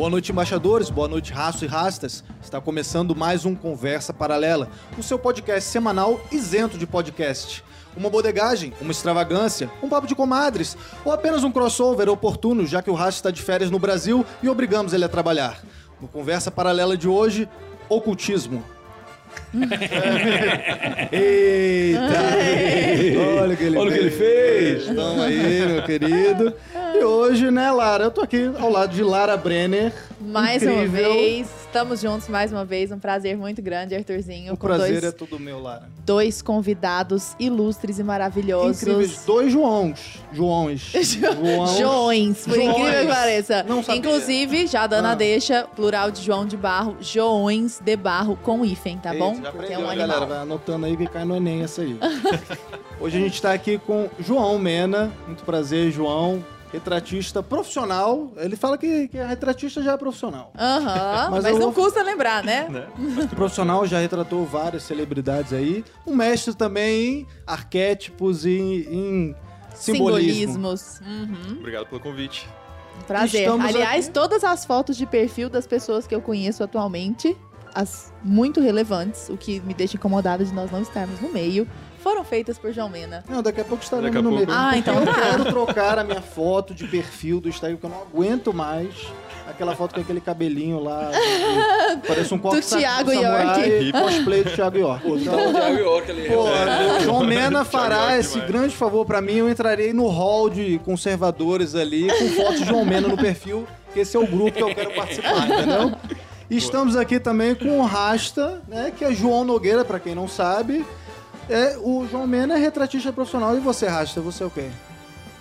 Boa noite, embaixadores. Boa noite, raço e rastas. Está começando mais um Conversa Paralela, o seu podcast semanal isento de podcast. Uma bodegagem, uma extravagância, um papo de comadres, ou apenas um crossover oportuno, já que o raço está de férias no Brasil e obrigamos ele a trabalhar. No Conversa Paralela de hoje, ocultismo. Eita! Olha o que ele Olha o que ele fez. Aí, meu querido. E hoje, né, Lara? Eu tô aqui ao lado de Lara Brenner. Mais uma Incrível. vez, estamos juntos mais uma vez. Um prazer muito grande, Arthurzinho. O prazer dois, é todo meu, Lara. dois convidados ilustres e maravilhosos. Incríveis. Dois Joões. Joões. Joões. Joões, por Joões. incrível que pareça. Não sabia. Inclusive, já dando Ah. a deixa, plural de João de Barro, Joões de Barro com hífen, tá Eita, bom? Já Porque é aprendeu, um galera. animal. Vai anotando aí que cai no Enem essa aí. Hoje a gente tá aqui com João Mena. Muito prazer, João. Retratista profissional. Ele fala que, que a retratista já é profissional. Aham, Mas mas, não vou- custa lembrar, né? profissional já retratou várias celebridades aí. Um mestre também em arquétipos e em simbolismo. Simbolismos. Uhum. Obrigado pelo convite. Prazer. Estamos Aliás, aqui- todas as fotos de perfil das pessoas que eu conheço atualmente, as muito relevantes, o que me deixa incomodada de nós não estarmos no meio, foram feitas por João Mena. Não, daqui a pouco estaremos Daqui a no pouco. meio. Ah, então eu tá. quero trocar a minha foto de perfil do Instagram, porque eu não aguento mais. Aquela foto com aquele cabelinho lá. de- Parece um coque Thiago samurai, York. cosplay do Thiago York. Então, Thiago York ali. Pô, o João Mena fará esse demais. grande favor pra mim. Eu entrarei no hall de conservadores ali com foto de João Mena no perfil, que esse é o grupo que eu quero participar, entendeu? E estamos aqui também com o Rasta, né, que é João Nogueira, pra quem não sabe. É, o João Mena é retratista profissional e você, Rasta, você é o quê?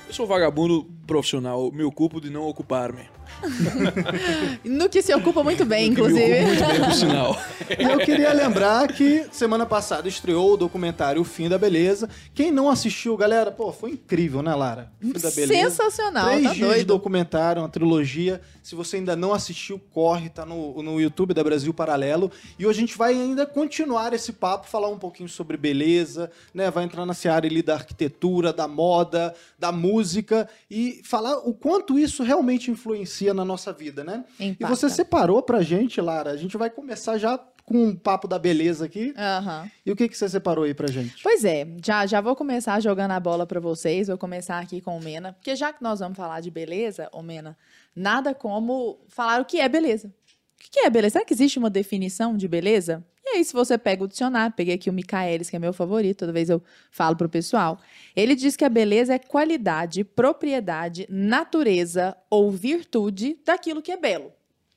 Eu sou vagabundo profissional, me ocupo de não ocupar-me. No que se ocupa muito bem, inclusive. muito bem, por sinal. E eu queria lembrar que semana passada estreou o documentário O Fim da Beleza. Quem não assistiu, galera, pô, foi incrível, né, Lara? O Fim da Beleza. Sensacional, Três tá dias de doido. documentário, uma trilogia. Se você ainda não assistiu, corre, tá no, no YouTube da Brasil Paralelo. E hoje a gente vai ainda continuar esse papo, falar um pouquinho sobre beleza, né? Vai entrar na seara ali da arquitetura, da moda, da música e falar o quanto isso realmente influencia na nossa vida, né? E Impacta. você separou pra gente, Lara. A gente vai começar já com um papo da beleza aqui. Aham. E o que, que você separou aí pra gente? Pois é, já, já vou começar jogando a bola pra vocês. Vou começar aqui com o Mena, porque já que nós vamos falar de beleza, ô Mena, nada como falar o que é beleza. O que é beleza? Será que existe uma definição de beleza? E aí, se você pega o dicionário, peguei aqui o Michaelis, que é meu favorito, toda vez eu falo pro pessoal. Ele diz que a beleza é qualidade, propriedade, natureza ou virtude daquilo que é belo.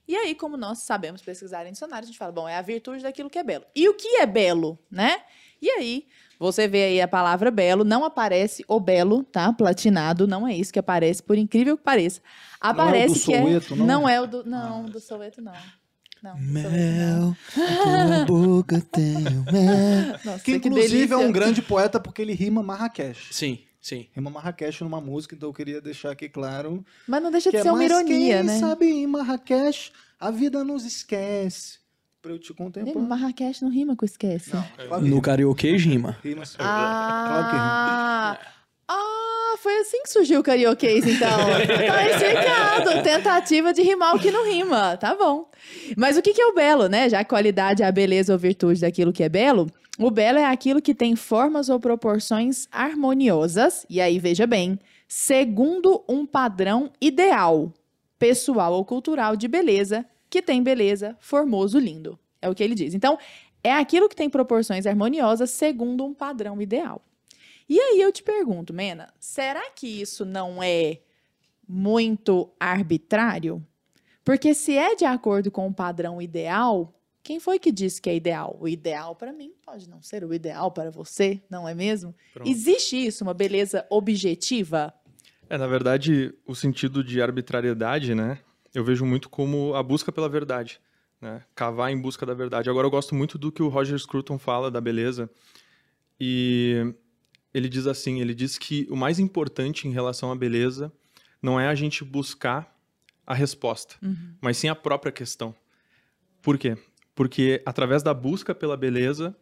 E aí, como nós sabemos pesquisar em dicionário, a gente fala, bom, é a virtude daquilo que é belo. E o que é belo, né? E aí, você vê aí a palavra belo, não aparece o belo, tá? Platinado, não é isso que aparece, por incrível que pareça. Aparece do que Soweto, é... não? Não é o do... Não, do Soweto, não. Não, não. tua boca tem mel. Nossa, Que inclusive é delícia. um grande poeta porque ele rima Marrakech. Sim, sim. Rima Marrakech numa música, então eu queria deixar aqui claro. Mas não deixa que de é ser uma mais ironia, quem né? sabe em Marrakech a vida nos esquece. Pra eu te contemplar. Marrakech não rima com esquece. Claro que No karaokê rima. Rima sim. Claro que rima. Foi assim que surgiu o karaokês, então. tá explicado. Tentativa de rimar o que não rima. Tá bom. Mas o que que é o belo, né? Já que qualidade é a beleza ou virtude daquilo que é belo, o belo é aquilo que tem formas ou proporções harmoniosas, e aí veja bem, segundo um padrão ideal, pessoal ou cultural de beleza, que tem beleza, formoso, lindo. É o que ele diz. Então, é aquilo que tem proporções harmoniosas segundo um padrão ideal. E aí eu te pergunto, Mena, será que isso não é muito arbitrário? Porque se é de acordo com o padrão ideal, quem foi que disse que é ideal? O ideal para mim pode não ser o ideal para você, não é mesmo? Pronto. Existe isso, uma beleza objetiva? É, na verdade, o sentido de arbitrariedade, né? Eu vejo muito como a busca pela verdade, né? Cavar em busca da verdade. Agora, eu gosto muito do que o Roger Scruton fala da beleza. E ele diz assim, ele diz que o mais importante em relação à beleza não é a gente buscar a resposta, mas sim a própria questão. Por quê? Porque através da busca pela beleza,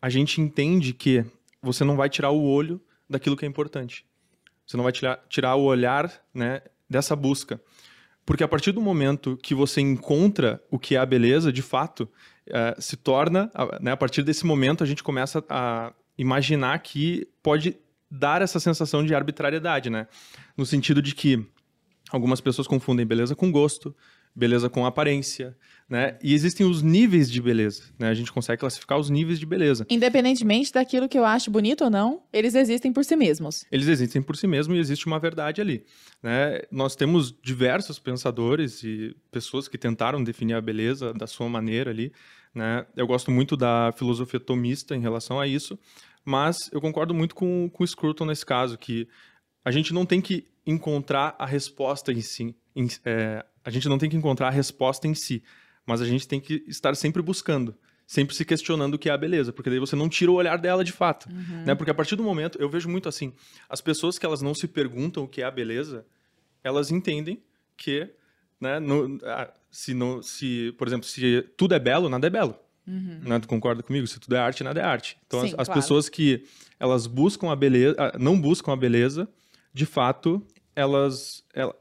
a gente entende que você não vai tirar o olho daquilo que é importante. Você não vai tirar, tirar o olhar né, dessa busca. Porque a partir do momento que você encontra o que é a beleza, de fato, é, se torna, né, a partir desse momento, a gente começa a imaginar que pode dar essa sensação de arbitrariedade, né? No sentido de que algumas pessoas confundem beleza com gosto, beleza com aparência, né? E existem os níveis de beleza, né? A gente consegue classificar os níveis de beleza. Independentemente daquilo que eu acho bonito ou não, eles existem por si mesmos. Eles existem por si mesmos e existe uma verdade ali, né? Nós temos diversos pensadores e pessoas que tentaram definir a beleza da sua maneira ali, né? Eu gosto muito da filosofia tomista em relação a isso, mas eu concordo muito com, com o Scruton nesse caso, que a gente não tem que encontrar a resposta em si. em- é, a gente não tem que encontrar a resposta em si, mas a gente tem que estar sempre buscando, sempre se questionando o que é a beleza, porque daí você não tira o olhar dela de fato. Né? Porque a partir do momento, eu vejo muito assim, as pessoas que elas não se perguntam o que é a beleza, elas entendem que, né, no- se, não, se, por exemplo, se tudo é belo, nada é belo. Né? Tu concorda comigo? Se tudo é arte, nada é arte. Então, Sim, as, as claro. pessoas que elas buscam a beleza, não buscam a beleza, de fato, elas, elas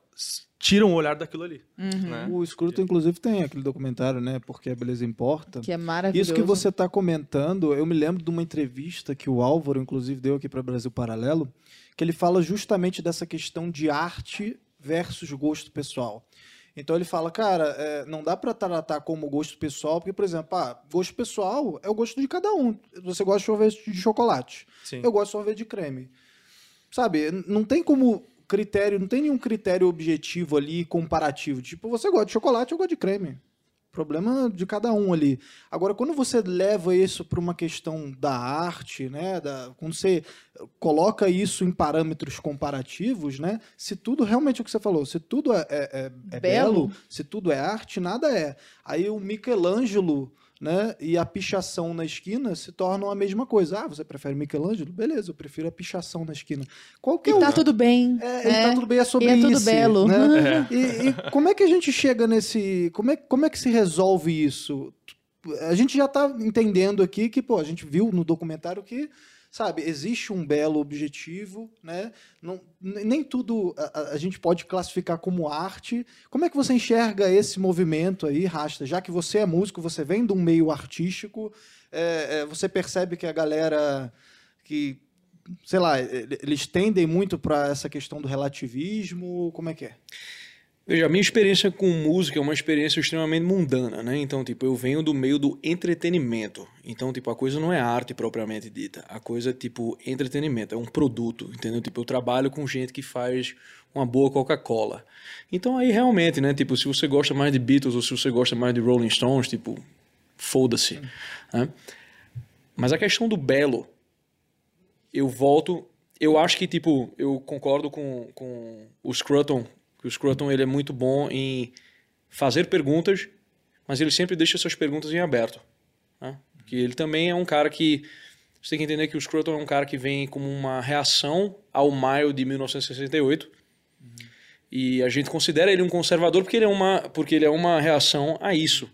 tiram o olhar daquilo ali. né? O Scruton, inclusive, tem aquele documentário, né? Porque a beleza importa. Que é maravilhoso. Isso que você está comentando, eu me lembro de uma entrevista que o Álvaro, inclusive, deu aqui para Brasil Paralelo, que ele fala justamente dessa questão de arte versus gosto pessoal. Então ele fala, cara, é, não dá para tratar como gosto pessoal, porque, por exemplo, ah, gosto pessoal é o gosto de cada um. Você gosta de sorvete de chocolate, Sim. eu gosto de sorvete de creme. Sabe, não tem como critério, não tem nenhum critério objetivo ali comparativo. Tipo, você gosta de chocolate, eu gosto de creme. Problema de cada um ali. Agora, quando você leva isso para uma questão da arte, né? Da, quando você coloca isso em parâmetros comparativos, né? Se tudo realmente é o que você falou, se tudo é, é- é- é Belo. belo, se tudo é arte, nada é. Aí o Michelangelo, né? E a pichação na esquina se tornam a mesma coisa. Ah, você prefere Michelangelo? Beleza, eu prefiro a pichação na esquina. Qual que é E o tá tudo bem. é, e tá tudo bem, é sobre e é tudo isso, belo. né? E, e como é que a gente chega nesse. Como é, como é que se resolve isso? A gente já tá entendendo aqui que, pô, a gente viu no documentário que, sabe, existe um belo objetivo, né? Não, nem tudo a, a- gente pode classificar como arte. Como é que você enxerga esse movimento aí, Rasta? Já que você é músico, você vem de um meio artístico, é, é, você percebe que a galera que sei lá, eles tendem muito para essa questão do relativismo, como é que é? Veja, a minha experiência com música é uma experiência extremamente mundana, né? Então, tipo, eu venho do meio do entretenimento. Então, tipo, a coisa não é arte propriamente dita. A coisa é, tipo, entretenimento. É um produto, entendeu? Tipo, eu trabalho com gente que faz uma boa Coca-Cola. Então, aí, realmente, né? Tipo, se você gosta mais de Beatles ou se você gosta mais de Rolling Stones, tipo, foda-se, né? Mas a questão do belo, eu volto... Eu acho que, tipo, eu concordo com, com o Scruton, que o Scruton ele é muito bom em fazer perguntas, mas ele sempre deixa essas perguntas em aberto. Né? Que ele também é um cara que. Você tem que entender que o Scruton é um cara que vem como uma reação ao maio de 1968. E a gente considera ele um conservador porque ele, é uma, porque ele é uma reação a isso.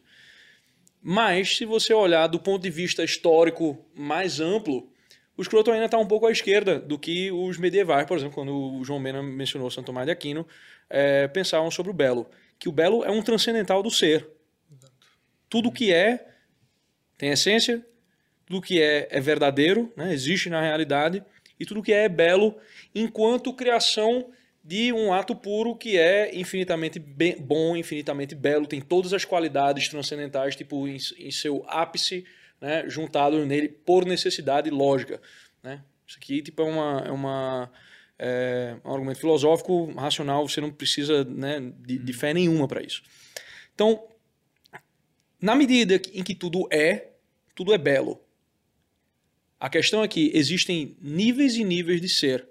Mas, se você olhar do ponto de vista histórico mais amplo, o Scruton ainda está um pouco à esquerda do que os medievais, por exemplo, quando o João Mena mencionou Santo Tomás de Aquino, é, pensavam sobre o belo. Que o belo é um transcendental do ser. Tudo que é tem essência, tudo que é é verdadeiro, né, existe na realidade, e tudo que é é belo enquanto criação de um ato puro que é infinitamente be- bom, infinitamente belo, tem todas as qualidades transcendentais, tipo, em, em seu ápice, né, juntado nele por necessidade lógica. Né? Isso aqui tipo, é, uma, é, uma, é um argumento filosófico, racional, você não precisa né, de, de fé nenhuma para isso. Então, na medida em que tudo é, tudo é belo. A questão é que existem níveis e níveis de ser.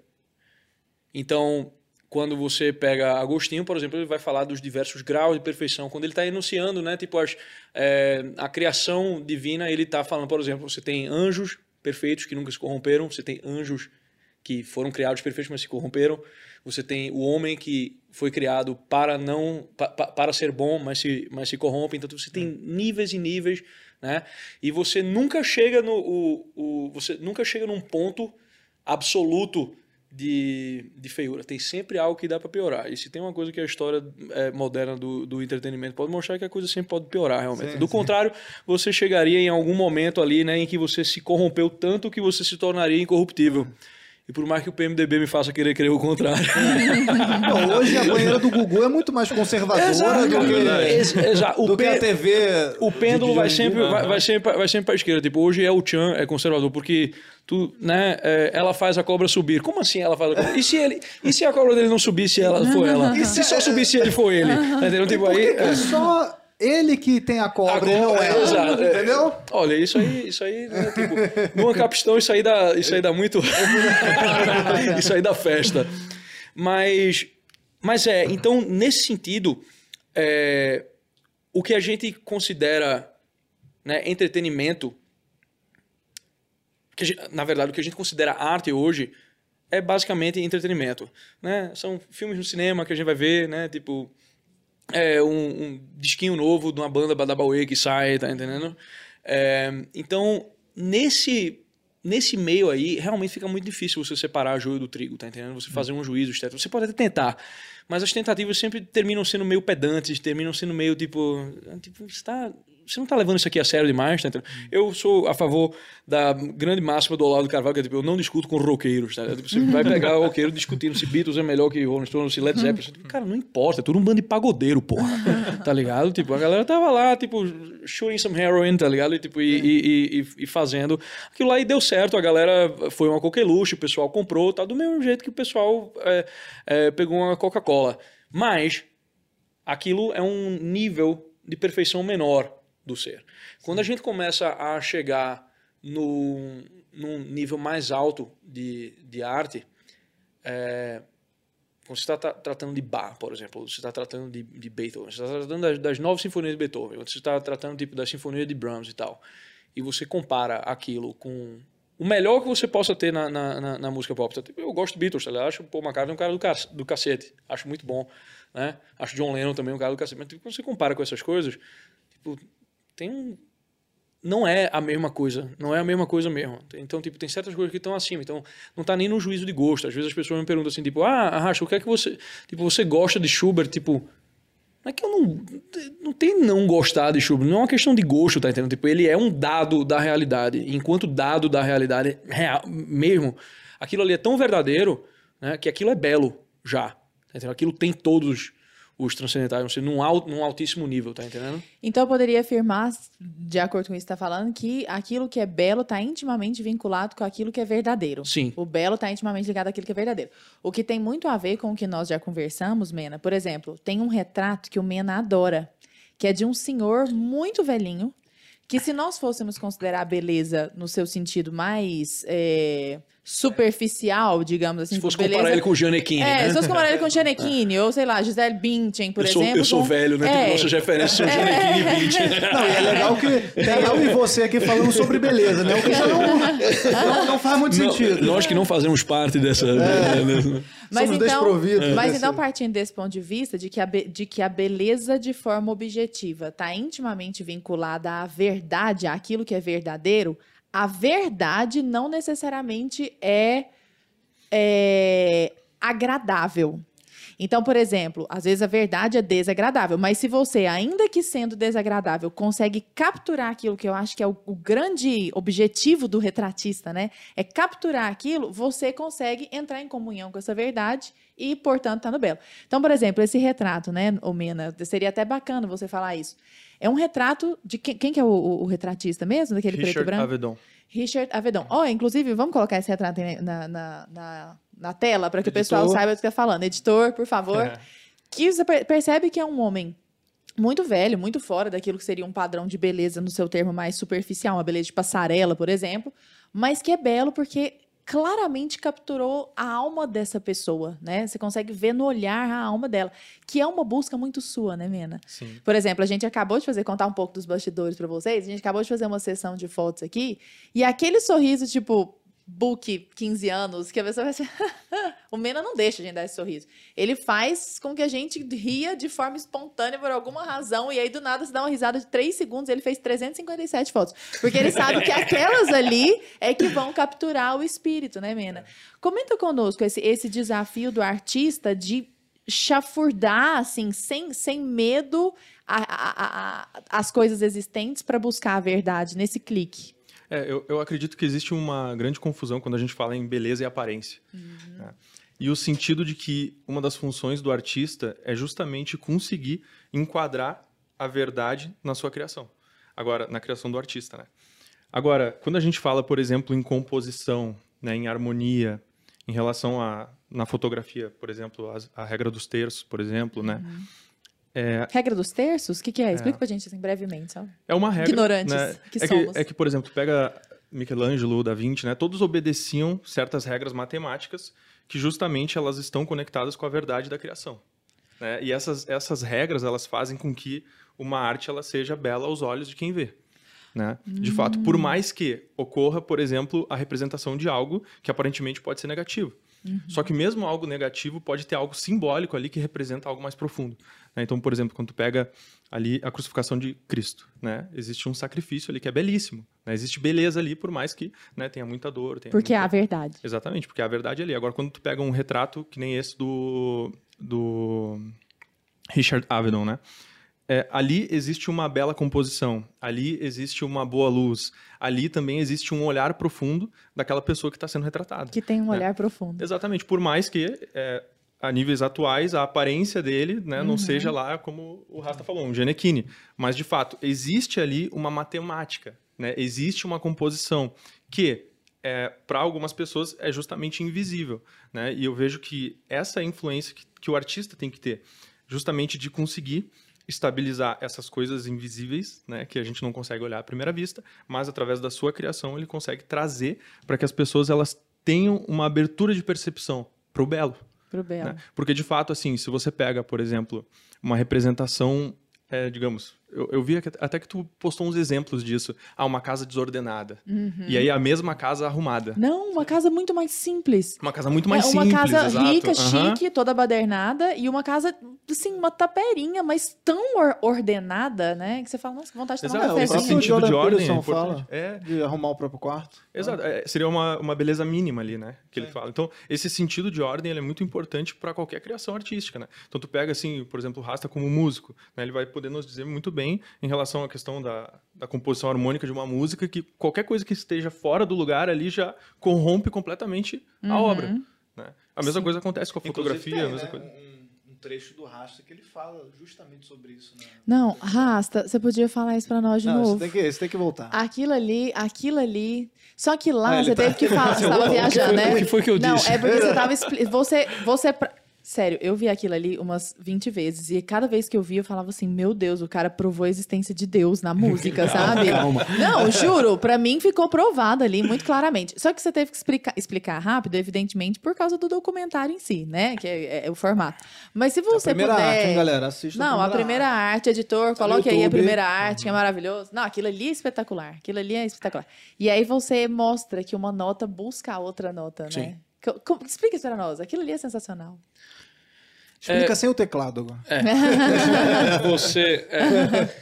Então, quando você pega Agostinho, por exemplo, ele vai falar dos diversos graus de perfeição. Quando ele está enunciando, né, tipo as, é, a criação divina, ele está falando, por exemplo, você tem anjos perfeitos que nunca se corromperam, você tem anjos que foram criados perfeitos, mas se corromperam. Você tem o homem que foi criado para não pa, pa, para ser bom, mas se, mas se corrompe. Então você tem níveis e níveis, né? E você nunca chega no o, o, você nunca chega num ponto absoluto de, de feiura. Tem sempre algo que dá para piorar. E se tem uma coisa que a história é, moderna do, do entretenimento pode mostrar é que a coisa sempre pode piorar, realmente. Sim, do sim. contrário, você chegaria em algum momento ali, né, em que você se corrompeu tanto que você se tornaria incorruptível. E por mais que o PMDB me faça querer crer o contrário. Pô, hoje a banheira do Gugu é muito mais conservadora Exato, do que, ex- exato. do O que a TV. O pêndulo vai sempre, vai, vai sempre, vai sempre para esquerda. Tipo, hoje é o Chan, é conservador, porque tu, né, é, ela faz a cobra subir. Como assim ela faz a cobra? E se, ele, e se a cobra dele não subir, se ela for ela? E se só subir se ele for ele? Entendendo? Tipo, aí, É é. só ele que tem a cobra, A não cobra, ela. exato, é. Entendeu? Olha, isso aí, isso aí, né, tipo, numa capistão, isso aí dá, isso aí dá muito. isso aí dá festa. Mas, mas é, então, nesse sentido, é, o que a gente considera né, entretenimento, que na verdade, o que a gente considera arte hoje é basicamente entretenimento. Né? São filmes no cinema que a gente vai ver, né? Tipo, é, um, um disquinho novo de uma banda Badabauê que sai, tá entendendo? É, então, nesse, nesse meio aí, realmente fica muito difícil você separar joio do trigo, tá entendendo? Você fazer um juízo estético. Você pode até tentar, mas as tentativas sempre terminam sendo meio pedantes, terminam sendo meio tipo. tipo você, tá, você não tá levando isso aqui a sério demais, tá entendendo? Eu sou a favor da grande máxima do Olavo Carvalho, que é tipo, eu não discuto com roqueiros, tá? Tipo, Você vai pegar o roqueiro discutindo se Beatles é melhor que Rolling Stones, se Led Zeppelin. Tipo, cara, não importa, é tudo um bando de pagodeiro, porra. Tá ligado? Tipo, a galera tava lá, tipo, shooting some heroin, tá ligado? E, tipo, e, e, e, e fazendo aquilo lá e deu certo. A galera foi uma coqueluche, o pessoal comprou, tá? Do mesmo jeito que o pessoal é, é, pegou uma Coca-Cola. Mas aquilo é um nível de perfeição menor do ser. Quando a gente começa a chegar no, num nível mais alto de, de arte, é, quando você está tratando de Bach, por exemplo, você está tratando de, de Beethoven, você está tratando das, das nove sinfonias de Beethoven, você está tratando tipo da sinfonia de Brahms e tal, e você compara aquilo com o melhor que você possa ter na, na, na, na música pop. Tipo, Eu gosto de Beatles, tá ligado? acho o Paul McCartney um cara do, ca- do cacete, acho muito bom, né? Acho John Lennon também um cara do cacete, mas tipo, quando você compara com essas coisas, tipo, tem um não é a mesma coisa, não é a mesma coisa mesmo. Então, tipo, tem certas coisas que estão acima, então não tá nem no juízo de gosto. Às vezes as pessoas me perguntam assim, tipo, ah, Arracha, o que é que você, tipo, você gosta de Schubert, tipo, não é que eu não não tem não gostar de Schubert, não é uma questão de gosto, tá entendendo? Tipo, ele é um dado da realidade. Enquanto dado da realidade real mesmo, aquilo ali é tão verdadeiro, né, que aquilo é belo já. Tá entendendo? Aquilo tem todos os transcendentais, não sei, num, alto, num altíssimo nível, tá entendendo? Então eu poderia afirmar, de acordo com isso que está falando, que aquilo que é belo está intimamente vinculado com aquilo que é verdadeiro. Sim. O belo está intimamente ligado àquilo que é verdadeiro. O que tem muito a ver com o que nós já conversamos, Mena. Por exemplo, tem um retrato que o Mena adora, que é de um senhor muito velhinho, que se nós fôssemos considerar a beleza no seu sentido mais é, superficial, digamos assim, Se fosse beleza, comparar ele com o Gianecchini, é, né? se fosse comparar ele com Gianecchini, ou sei lá, Gisele Bündchen, por eu sou, exemplo. eu sou com- velho, né? É. Nossas referências são Gianecchini e Bündchen. Não, e é legal que tem eu e você aqui falando sobre beleza, né? O que já não, não, não faz muito Não, sentido. nós que não fazemos parte dessa... dessa- Mas Somos então, desprovidos mas então, partindo desse ponto de vista, de que a, de que a beleza de forma objetiva está intimamente vinculada à verdade, àquilo que é verdadeiro, a verdade não necessariamente é, é agradável. Então, por exemplo, às vezes a verdade é desagradável, mas se você, ainda que sendo desagradável, consegue capturar aquilo que eu acho que é o, o grande objetivo do retratista, né? É capturar aquilo, você consegue entrar em comunhão com essa verdade e, portanto, tá no belo. Então, por exemplo, esse retrato, né, Omena, seria até bacana você falar isso. É um retrato de quem, quem que é o, o- o retratista mesmo, daquele preto e Richard branco? Avedon. Richard Avedon. Ó, inclusive, vamos colocar esse retrato na, na, na, na tela para que o Editor. pessoal saiba do que está falando. Editor, por favor. É. Que você per- percebe que é um homem muito velho, muito fora daquilo que seria um padrão de beleza no seu termo mais superficial, uma beleza de passarela, por exemplo, mas que é belo porque claramente capturou a alma dessa pessoa, né? Você consegue ver no olhar a alma dela, que é uma busca muito sua, né, Mena? Sim. Por exemplo, a gente acabou de fazer, contar um pouco dos bastidores para vocês, a gente acabou de fazer uma sessão de fotos aqui, e aquele sorriso, tipo, book 15 anos, que a pessoa vai ser. o Mena não deixa a gente dar esse sorriso. Ele faz com que a gente ria de forma espontânea por alguma razão, e aí do nada se dá uma risada de 3 segundos, ele fez 357 fotos. Porque ele sabe que aquelas ali é que vão capturar o espírito, né, Mena? Comenta conosco esse, esse desafio do artista de chafurdar, assim, sem, sem medo, a, a, a, as coisas existentes para buscar a verdade nesse clique. É, eu, eu acredito que existe uma grande confusão quando a gente fala em beleza e aparência. Uhum. né? E o sentido de que uma das funções do artista é justamente conseguir enquadrar a verdade na sua criação. Agora, na criação do artista, né? Agora, quando a gente fala, por exemplo, em composição, né, em harmonia, em relação a na fotografia, por exemplo, as- a, regra dos terços, por exemplo, né? Uhum. É, Regra dos terços? O que, que é? Explica pra gente assim, brevemente. Só. É uma regra. Ignorantes né? que é somos. Que, é que, por exemplo, tu pega Michelangelo, Da Vinci, né? Todos obedeciam certas regras matemáticas que justamente elas estão conectadas com a verdade da criação. Né? E essas, essas regras, elas fazem com que uma arte ela seja bela aos olhos de quem vê. Né? De fato, por mais que ocorra, por exemplo, a representação de algo que aparentemente pode ser negativo. Só que mesmo algo negativo pode ter algo simbólico ali que representa algo mais profundo. Né? Então, por exemplo, quando tu pega ali a crucificação de Cristo, né? existe um sacrifício ali que é belíssimo. né? Existe beleza ali, por mais que né, tenha muita dor. Tenha Porque muita... a verdade. Exatamente, porque a verdade ali. Agora, quando tu pega um retrato que nem esse do, do Richard Avedon, né? É, ali existe uma bela composição, ali existe uma boa luz, ali também existe um olhar profundo daquela pessoa que está sendo retratada. Que tem um É. olhar profundo. Exatamente, por mais que é, a níveis atuais a aparência dele né, Uhum. não seja lá como o Rasta falou, um Genequine. Mas, de fato, existe ali uma matemática, né? existe uma composição que, para algumas pessoas, é justamente invisível. Né? E eu vejo que essa é a influência que, que o artista tem que ter, justamente de conseguir estabilizar essas coisas invisíveis, né, que a gente não consegue olhar à primeira vista, mas através da sua criação ele consegue trazer para que as pessoas elas tenham uma abertura de percepção para o belo, Pro Belo. né? Porque de fato assim, se você pega, por exemplo, uma representação, é, digamos, eu, eu vi que- até que tu postou uns exemplos disso, ah, uma casa desordenada Uhum. e aí a mesma casa arrumada, Não, uma casa muito mais simples. uma casa muito mais é uma simples, casa exato. rica, Aham. chique, toda badernada, e uma casa, assim, uma taperinha, mas tão or- ordenada, né? Que você fala, nossa, que vontade de tomar Exato, um esse cafezinho. próprio sentido de ordem é importante. fala. É, De arrumar o próprio quarto. Exato, é, seria uma, uma beleza mínima ali, né? Que ele fala. Então, esse sentido de ordem ele é muito importante para qualquer criação artística, né? Então, tu pega, assim, por exemplo, o Rasta como músico, né? Ele vai poder nos dizer muito bem em relação à questão da, da composição harmônica de uma música, que qualquer coisa que esteja fora do lugar ali já corrompe completamente a Uhum. obra. Né? A mesma coisa acontece com a fotografia, Inclusive, a mesma tem, coisa. né, Um, um trecho do Rasta que ele fala justamente sobre isso. Né? Não, Rasta, você podia falar isso pra nós de Não, novo. você tem, que, você tem que voltar. Aquilo ali, aquilo ali. Só que lá Ah, você tá- teve que falar. Você tava O que viajando, né? o que foi que eu Não, disse? é porque você tava. expli- Você. você Sério, eu vi aquilo ali umas 20 vezes. E cada vez que eu vi, eu falava assim: Meu Deus, o cara provou a existência de Deus na música, sabe? calma. Não, juro, pra mim ficou provado ali muito claramente. Só que você teve que explicar, explicar rápido, evidentemente, por causa do documentário em si, né? Que é, é o formato. Mas se a você primeira puder. arte, hein, galera? Assista Não, a primeira arte, editor, Tá coloque aí a primeira arte, que é maravilhoso. Não, aquilo ali é espetacular. Aquilo ali é espetacular. E aí você mostra que uma nota busca a outra nota, né? Sim. Co- Explica isso pra nós. Aquilo ali é sensacional. Explica sem o teclado agora. Você. é,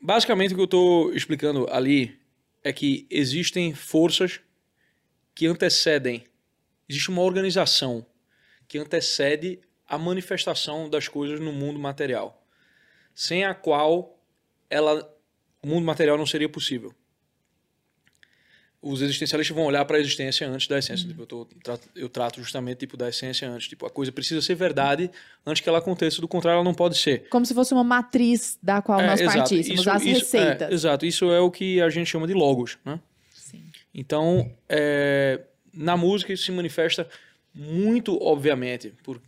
basicamente, o que eu estou explicando ali é que existem forças que antecedem. Existe uma organização que antecede a manifestação das coisas no mundo material, sem a qual ela, o mundo material não seria possível. Os existencialistas vão olhar para a existência antes da essência. Tipo, eu, tô- trato, eu trato justamente tipo da essência antes. Tipo, a coisa precisa ser verdade antes que ela aconteça. Do contrário, ela não pode ser. Como se fosse uma matriz da qual É, nós exato. partíssemos, Isso- as isso- receitas. é, exato, isso é o que a gente chama de logos, né? Sim. Então, é, na música isso se manifesta muito obviamente, por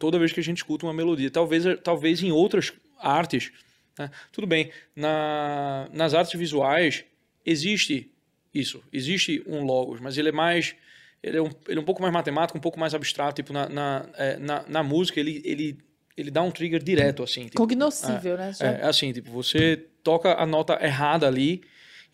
toda vez que a gente escuta uma melodia. Talvez, talvez em outras artes, né? tudo bem, na, nas artes visuais existe isso, existe um logos, mas ele é mais ele é um, ele é um pouco mais matemático, um pouco mais abstrato, tipo na, na, é, na, na música ele, ele, ele dá um trigger direto assim, tipo, Cognoscível, né? Já- é, é assim, tipo, você toca a nota errada ali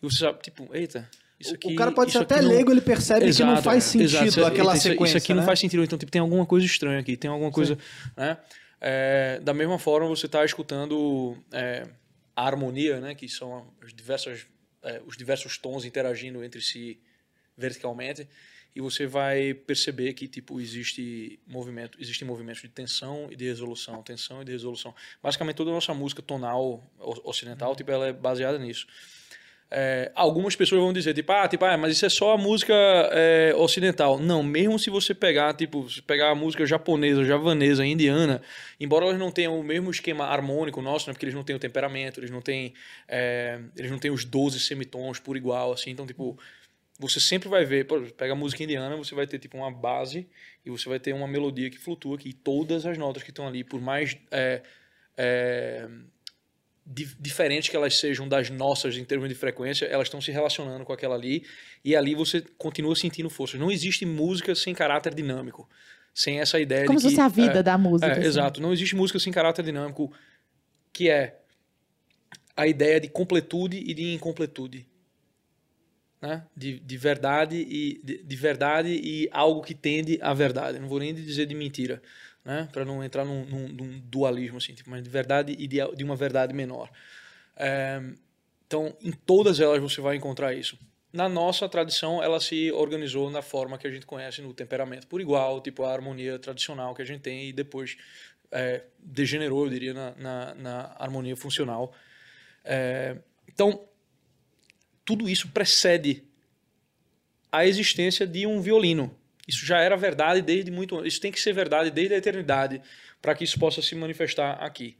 e você sabe, tipo, eita, Isso aqui, o cara pode ser até não- leigo, ele percebe que não Exato, faz é. sentido Exato. aquela isso, sequência. Isso aqui não né? faz sentido, então tipo, tem alguma coisa estranha aqui, tem alguma coisa, né? É, da mesma forma, você está escutando é, a harmonia, né? Que são as diversas, é, os diversos tons interagindo entre si verticalmente e você vai perceber que tipo existe movimento, existem movimentos de tensão e de resolução, tensão e de resolução. Basicamente toda a nossa música tonal ocidental, tipo, ela é baseada nisso. É, algumas pessoas vão dizer, tipo, ah, tipo, ah, mas isso é só a música é, ocidental. Não, mesmo se você pegar, tipo, se pegar a música japonesa, javanesa, indiana, embora elas não tenham o mesmo esquema harmônico nosso, né, porque eles não têm o temperamento, eles não têm, é, eles não têm os 12 semitons por igual, assim, então, tipo, você sempre vai ver, pega a música indiana, você vai ter, tipo, uma base e você vai ter uma melodia que flutua, que todas as notas que estão ali, por mais... di- diferentes que elas sejam das nossas em termos de frequência, elas estão se relacionando com aquela ali e ali você continua sentindo força. Não existe música sem caráter dinâmico, sem essa ideia Como de se fosse a vida é, da música. é, assim. exato. Não existe música sem caráter dinâmico, que é a ideia de completude e de incompletude. Né? De, de verdade e de, de verdade e algo que tende à verdade. Não vou nem dizer de mentira, né? Para não entrar num, num- num dualismo assim, tipo, mas de verdade e de, de uma verdade menor. É, então, em todas elas você vai encontrar isso. Na nossa tradição, ela se organizou na forma que a gente conhece no temperamento por igual, tipo a harmonia tradicional que a gente tem e depois é, degenerou, eu diria, na, na, na harmonia funcional. É, então, tudo isso precede a existência de um violino. Isso já era verdade desde muito Isso tem que ser verdade desde a eternidade para que isso possa se manifestar aqui.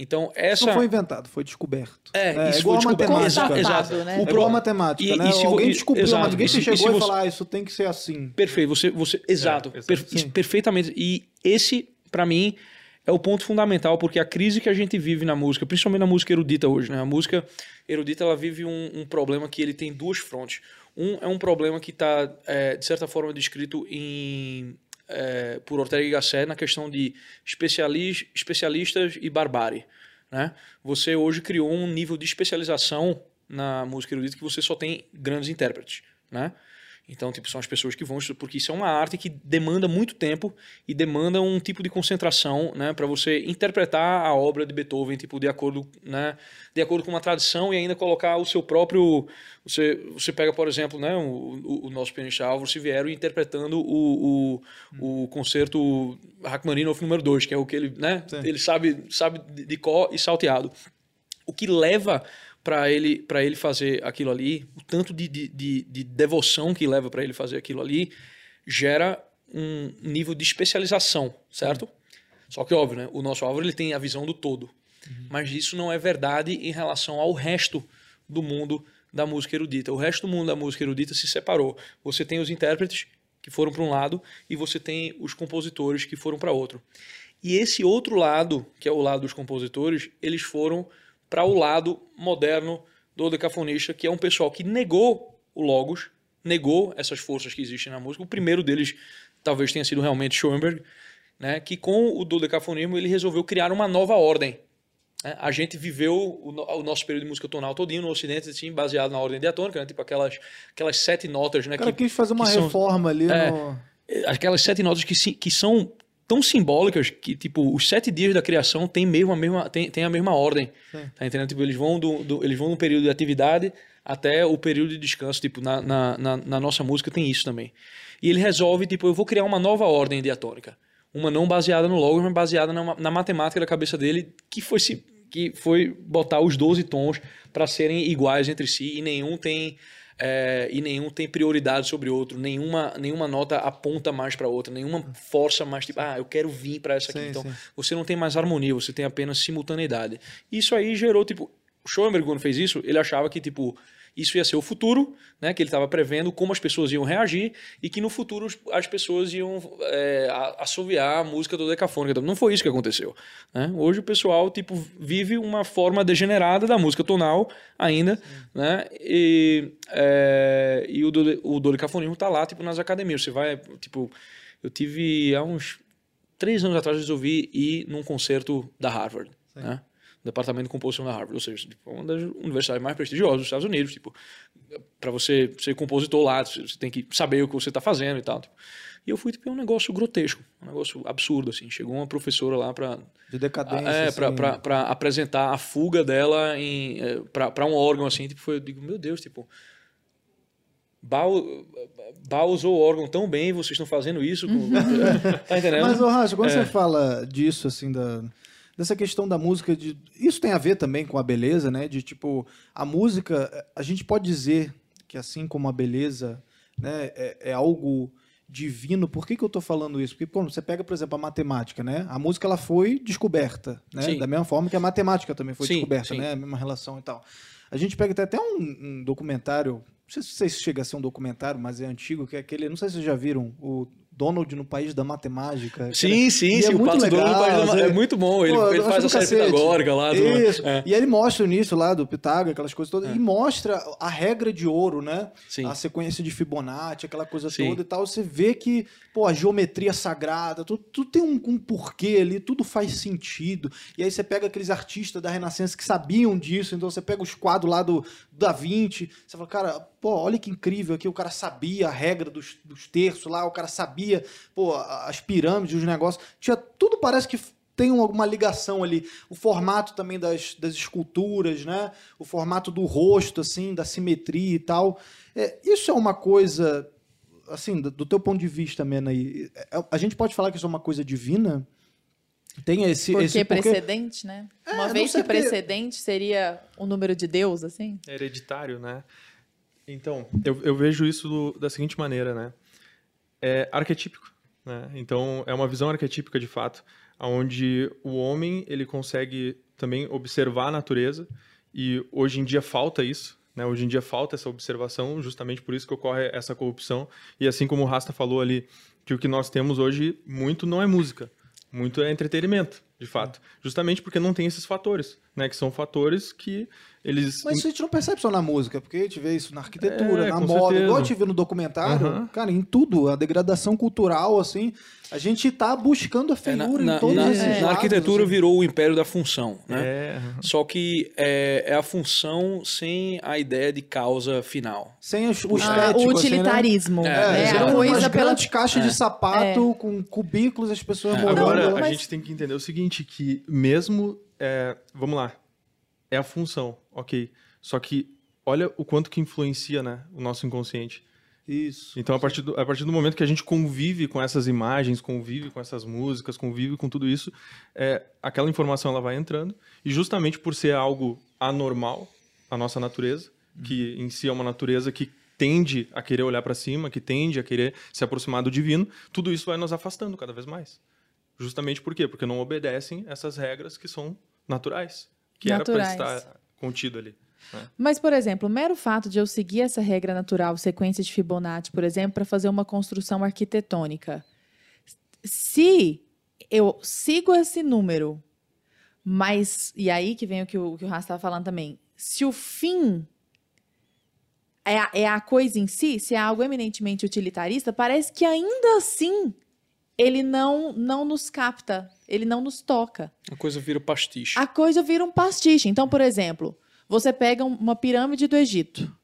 Então, Isso essa. não foi inventado, foi descoberto. É, isso igual foi matemática. Exato. né? É O igual pro- matemática, E- né? e se Alguém e- descobriu, exato. mas ninguém E se- chegou e e, você- falou, ah, isso tem que ser assim. Perfeito, você, você exato, exato. per- perfeitamente. E esse, para mim, é o ponto fundamental, porque a crise que a gente vive na música, principalmente na música erudita hoje, né? A música erudita ela vive um, um problema que ele tem duas frontes. Um é um problema que está, de certa forma, descrito em, é, por Ortega y Gasset na questão de especialis, especialistas e barbárie. Né? Você hoje criou um nível de especialização na música erudita que você só tem grandes intérpretes. Né? Então, tipo, são as pessoas que vão estudar, porque isso é uma arte que demanda muito tempo e demanda um tipo de concentração, né, para você interpretar a obra de Beethoven, tipo, de acordo, né, de acordo com uma tradição e ainda colocar o seu próprio, você, você pega, por exemplo, né, o, o, o nosso pianista Álvaro Siviero interpretando o, o, o concerto Rachmaninoff número 2, que é o que ele, né, Sim. ele sabe, sabe de, de có e salteado. O que leva para ele para ele fazer aquilo ali, o tanto de, de, de, de devoção que leva para ele fazer aquilo ali, gera um nível de especialização, certo? Só que óbvio, né? O nosso Álvaro ele tem a visão do todo, mas isso não é verdade em relação ao resto do mundo da música erudita. O resto do mundo da música erudita se separou. Você tem os intérpretes que foram para um lado e você tem os compositores que foram para outro. E esse outro lado, que é o lado dos compositores, eles foram para o lado moderno do decafonista, que é um pessoal que negou o logos, negou essas forças que existem na música. O primeiro deles talvez tenha sido realmente Schoenberg, né, que com o dodecafonismo ele resolveu criar uma nova ordem. né? A gente viveu o, no- o nosso período de música tonal todinho no Ocidente, assim, baseado na ordem diatônica, né, tipo aquelas, aquelas sete notas, né, O cara que, quis fazer uma que são- reforma ali É. no... aquelas sete notas que, que são tão simbólicas que, tipo, os sete dias da criação têm mesmo a mesma, tem, tem a mesma ordem. Sim. Tá entendendo? Tipo, eles vão do, do- eles vão no período de atividade até o período de descanso. Tipo, na, na, na, na nossa música tem isso também. E ele resolve, tipo, eu vou criar uma nova ordem diatônica. Uma não baseada no logos, mas baseada na, na matemática da cabeça dele, que foi, se, que foi botar os 12 tons para serem iguais entre si e nenhum tem é, e nenhum tem prioridade sobre outro, nenhuma, nenhuma nota aponta mais para outra, nenhuma força mais tipo, ah, eu quero vir para essa aqui. Sim, então, sim. você não tem mais harmonia, você tem apenas simultaneidade. Isso aí gerou, tipo, o Schoenberg, quando fez isso, ele achava que, tipo, isso ia ser o futuro, né? Que ele estava prevendo como as pessoas iam reagir e que no futuro as pessoas iam é, assoviar a música do decafônica. Não foi isso que aconteceu. né? Hoje o pessoal, tipo, vive uma forma degenerada da música tonal ainda, né? E, é, e o, do, o dodecafonismo tá lá, tipo, nas academias. Você vai, tipo, eu tive há uns três anos atrás resolvi ir num concerto da Harvard, né? Departamento de composição da Harvard, ou seja, tipo, uma das universidades mais prestigiosas dos Estados Unidos, tipo, para você ser compositor lá, você tem que saber o que você está fazendo e tal. Tipo. E eu fui tipo é um negócio grotesco, um negócio absurdo assim. Chegou uma professora lá para de decadência, é, assim. para apresentar a fuga dela em é, para um órgão assim, tipo, foi, eu digo, meu Deus, tipo, Bal, usou o órgão tão bem, vocês estão fazendo isso. Com... Tá entendendo? Mas, Racho, quando é. você fala disso, assim, da, dessa questão da música, de, isso tem a ver também com a beleza, né? De tipo, a música, a gente pode dizer que assim como a beleza né, é, é algo divino. Por que, que eu estou falando isso? Porque quando você pega, por exemplo, a matemática, né? A música ela foi descoberta, né? Sim. Da mesma forma que a matemática também foi sim, descoberta, sim. né? A mesma relação e tal. A gente pega até, até um, um documentário, não sei se chega a ser um documentário, mas é antigo, que é aquele, não sei se vocês já viram, o Donald no País da Matemática. Sim, sim, é sim. É o Pato legal, Donald no País da É muito bom. Ele, Pô, ele faz a série pitagórica lá. Do... Isso. É. E ele mostra o início lá do Pitágoras, aquelas coisas todas. É. E mostra a regra de ouro, né? Sim. A sequência de Fibonacci, aquela coisa sim. toda e tal. Você vê que, pô, a geometria sagrada, tudo, tudo tem um, um porquê ali, tudo faz sentido. E aí você pega aqueles artistas da Renascença que sabiam disso. Então você pega os quadros lá do Da Vinci. Você fala, cara, pô, olha que incrível aqui. O cara sabia a regra dos, dos terços lá, o cara sabia, pô, as pirâmides, os negócios. Tinha, tudo parece que tem alguma ligação ali. O formato também das, das esculturas, né? O formato do rosto, assim, da simetria e tal. É, isso é uma coisa, assim, do, do teu ponto de vista, Mena, aí, é, a gente pode falar que isso é uma coisa divina? Tem esse. Porque esse, precedente, né? É, uma vez que precedente seria o número de Deus, assim? É hereditário, né? Então, eu, eu vejo isso do, da seguinte maneira, né? É arquetípico. Né? Então, é uma visão arquetípica de fato, onde o homem ele consegue também observar a natureza e hoje em dia falta isso. Né? Hoje em dia falta essa observação, justamente por isso que ocorre essa corrupção. E assim como o Rasta falou ali, que o que nós temos hoje muito não é música, muito é entretenimento, de fato. Justamente porque não tem esses fatores, né? Que são fatores que eles... Mas isso a gente não percebe só na música, porque a gente vê isso na arquitetura, é, na moda, certeza. igual a gente vê no documentário, uhum. cara, em tudo, a degradação cultural, assim, a gente está buscando a feiura é, na, em todos na, esses Na lados, arquitetura assim. virou o império da função, né? É. Só que é, é, a função sem a ideia de causa final. Sem o, o ah, O utilitarismo. Assim, né? É, é, a coisa pela... caixa de sapato com cubículos, as pessoas morando. Agora, mas... a gente tem que entender o seguinte, que mesmo... vamos lá, é a função, ok. Só que olha o quanto que influencia né, o nosso inconsciente. Isso. Então, a partir, do, a partir do momento que a gente convive com essas imagens, convive com essas músicas, convive com tudo isso, é, aquela informação ela vai entrando. E justamente por ser algo anormal, a nossa natureza, uhum. que em si é uma natureza que tende a querer olhar para cima, que tende a querer se aproximar do divino, tudo isso vai nos afastando cada vez mais. Justamente por quê? Porque não obedecem essas regras que são naturais que Naturais. era para estar contido ali. Né? Mas, por exemplo, o mero fato de eu seguir essa regra natural, sequência de Fibonacci, por exemplo, para fazer uma construção arquitetônica, se eu sigo esse número, mas. E aí que vem o que o, que o estava falando também. Se o fim é a, é a coisa em si, se é algo eminentemente utilitarista, parece que ainda assim ele não, não nos capta, ele não nos toca. A coisa vira pastiche. A coisa vira um pastiche. Então, por exemplo, você pega uma pirâmide do Egito.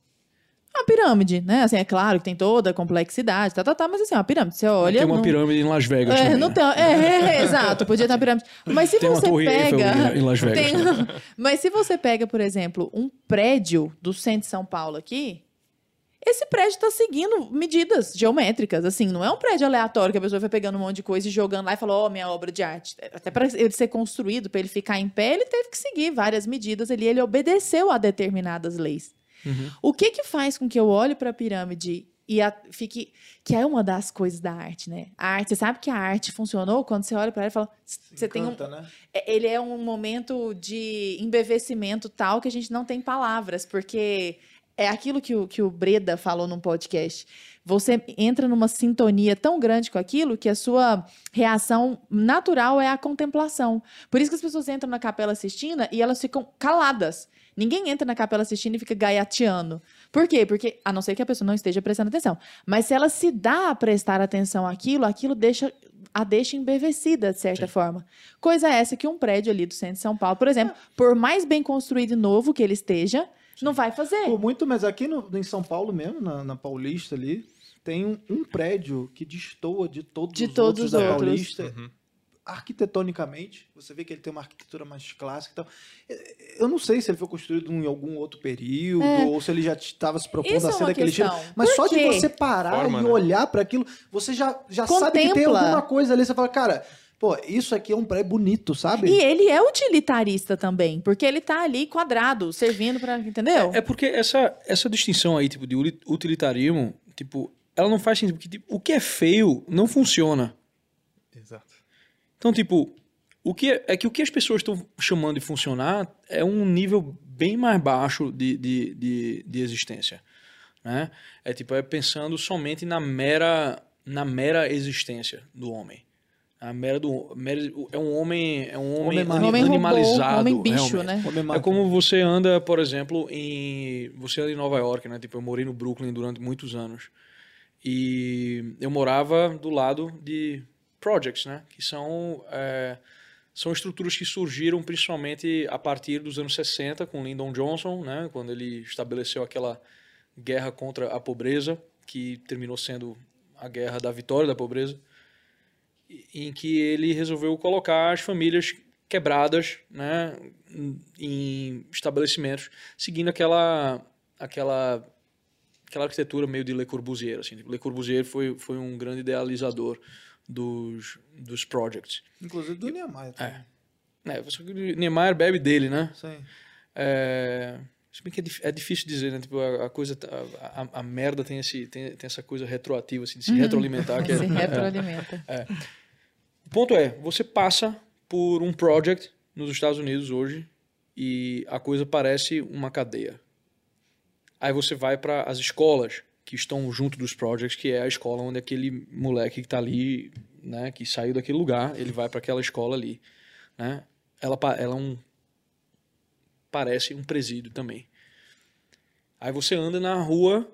Uma pirâmide, né? Assim, é claro que tem toda a complexidade, tá, tá, tá, mas assim, é uma pirâmide. Você olha. Tem uma não... pirâmide em Las Vegas. É, também. não tem... é, é, é, exato, podia ter uma pirâmide. Mas se tem você uma pega. em Las Vegas. Tem... mas se você pega, por exemplo, um prédio do centro de São Paulo aqui, esse prédio está seguindo medidas geométricas, assim, não é um prédio aleatório que a pessoa vai pegando um monte de coisa e jogando lá e falou, ó, oh, minha obra de arte. Até para ele ser construído, para ele ficar em pé, ele teve que seguir várias medidas ali, ele obedeceu a determinadas leis. Uhum. O que que faz com que eu olhe para a pirâmide e a, fique. Que é uma das coisas da arte, né? A arte, você sabe que a arte funcionou quando você olha para ela e fala. Você tem um. Né? É, ele é um momento de embevecimento tal que a gente não tem palavras, porque é aquilo que o, que o Breda falou num podcast. Você entra numa sintonia tão grande com aquilo que a sua reação natural é a contemplação. Por isso que as pessoas entram na Capela Sistina e elas ficam caladas. Ninguém entra na Capela Sistina e fica gaiateando. Por quê? Porque, a não ser que a pessoa não esteja prestando atenção. Mas se ela se dá a prestar atenção àquilo, aquilo deixa a deixa embevecida, de certa forma. Coisa essa que um prédio ali do centro de São Paulo, por exemplo, por mais bem construído e novo que ele esteja, não vai fazer. Por muito, mas aqui no, em São Paulo mesmo, na, na Paulista ali, tem um, um prédio que destoa de todos De os todos outros os da outros. Paulista. Uhum. Arquitetonicamente, você vê que ele tem uma arquitetura mais clássica e tal. Eu não sei se ele foi construído em algum outro período É. ou se ele já estava se propondo Isso a é ser uma daquele questão. estilo. Mas Por só de quê? você parar Forma, e né? olhar para aquilo, você já, já sabe que tem alguma coisa ali. Você fala, cara, pô, isso aqui é um prédio bonito, sabe? E ele é utilitarista também, porque ele tá ali quadrado, servindo para, entendeu? É porque essa, essa distinção aí, tipo, de utilitarismo, tipo, ela não faz sentido. Porque, tipo, o que é feio não funciona. Exato. Então, tipo, o que é, é que o que as pessoas estão chamando de funcionar é um nível bem mais baixo de, de, de, de existência. Né? É tipo, é pensando somente na mera, na mera existência do homem. A mera do, mera- é um homem, é um homem, Homem homem robô, animalizado. homem bicho, realmente. né? Homem É como você anda, por exemplo, em. Você anda em Nova York, né? Tipo, eu morei no Brooklyn durante muitos anos. E eu morava do lado de projects, né? Que são, é, são estruturas que surgiram principalmente a partir dos anos 60, com Lyndon Johnson, né? Quando ele estabeleceu aquela guerra contra a pobreza, que terminou sendo a guerra da vitória da pobreza, em que ele resolveu colocar as famílias quebradas, né, em estabelecimentos, seguindo aquela aquela aquela arquitetura meio de Le Corbusier, assim. Le Corbusier foi foi um grande idealizador dos dos projects. Inclusive do Niemeyer. também. É, só que o Niemeyer bebe dele, né? Sim. É, se bem que é, é difícil dizer, né? Tipo, a, a coisa, tá- a, a- a merda tem, esse, tem, tem essa coisa retroativa, assim, de se retroalimentar. Que é, Se retroalimenta. O ponto é, você passa por um project nos Estados Unidos hoje e a coisa parece uma cadeia. Aí você vai para as escolas que estão junto dos projects, que é a escola onde aquele moleque que está ali, né, que saiu daquele lugar, ele vai para aquela escola ali, né? Ela ela é um parece um presídio também. Aí você anda na rua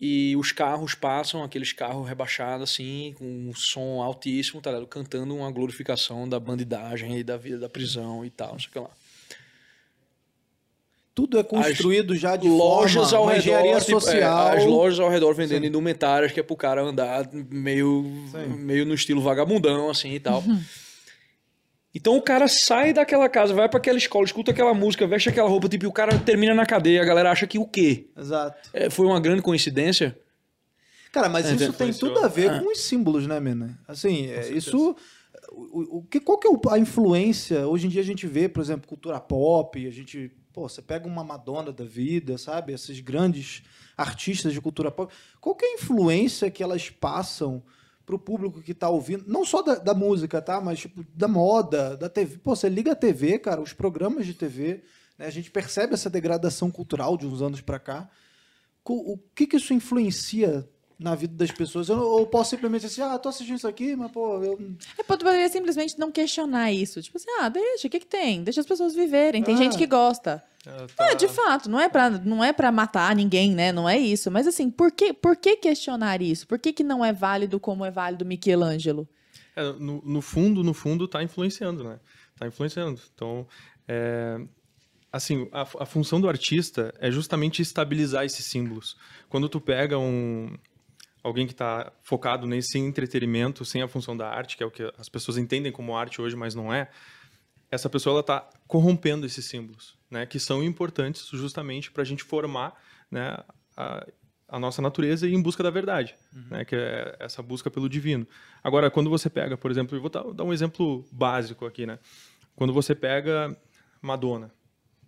e os carros passam, aqueles carros rebaixados assim, com um som altíssimo, tá ligado? cantando uma glorificação da bandidagem e da vida da prisão e tal, não sei o que lá. Tudo é construído já de lojas forma, ao redor, tipo, é, social. as lojas ao redor vendendo Sim. indumentárias que é pro cara andar meio, Sim. meio no estilo vagabundão, assim e tal. Então o cara sai daquela casa, vai pra aquela escola, escuta aquela música, veste aquela roupa, tipo, e o cara termina na cadeia, a galera acha que o quê? Exato. É, foi uma grande coincidência? Cara, mas É, isso tem tudo a ver Ah. com os símbolos, né, Mena? Assim, é, isso. O, o que, qual que é a influência? Hoje em dia a gente vê, por exemplo, cultura pop, a gente. Pô, você pega uma Madonna da vida, sabe? Esses grandes artistas de cultura pop. Qual que é a influência que elas passam pro público que tá ouvindo? Não só da, da música, tá? Mas tipo, da moda, da TV. Pô, você liga a TV, cara, os programas de TV, né? A gente percebe essa degradação cultural de uns anos pra cá. Co- o que que isso influencia na vida das pessoas? Eu, eu posso simplesmente assim, ah, tô assistindo isso aqui, mas pô, eu... É, pô, tu poderia simplesmente não questionar isso. Tipo assim, ah, deixa, o que que tem? Deixa as pessoas viverem. Tem Ah. gente que gosta. Ela tá- É, de fato, não é pra, não é pra matar ninguém, né? Não é isso. Mas assim, por que, por que questionar isso? Por que, que não é válido como é válido Michelangelo? É, no, no fundo, no fundo, tá influenciando, né? Tá influenciando. Então, é, assim, a, a função do artista é justamente estabilizar esses símbolos. Quando tu pega um alguém que está focado nesse entretenimento, sem a função da arte, que é o que as pessoas entendem como arte hoje, mas não é, essa pessoa está corrompendo esses símbolos, né? Que são importantes justamente para a gente formar, né? A, a nossa natureza e em busca da verdade, né? Que é essa busca pelo divino. Agora, quando você pega, por exemplo, eu vou dar, dar um exemplo básico aqui, né? Quando você pega Madonna,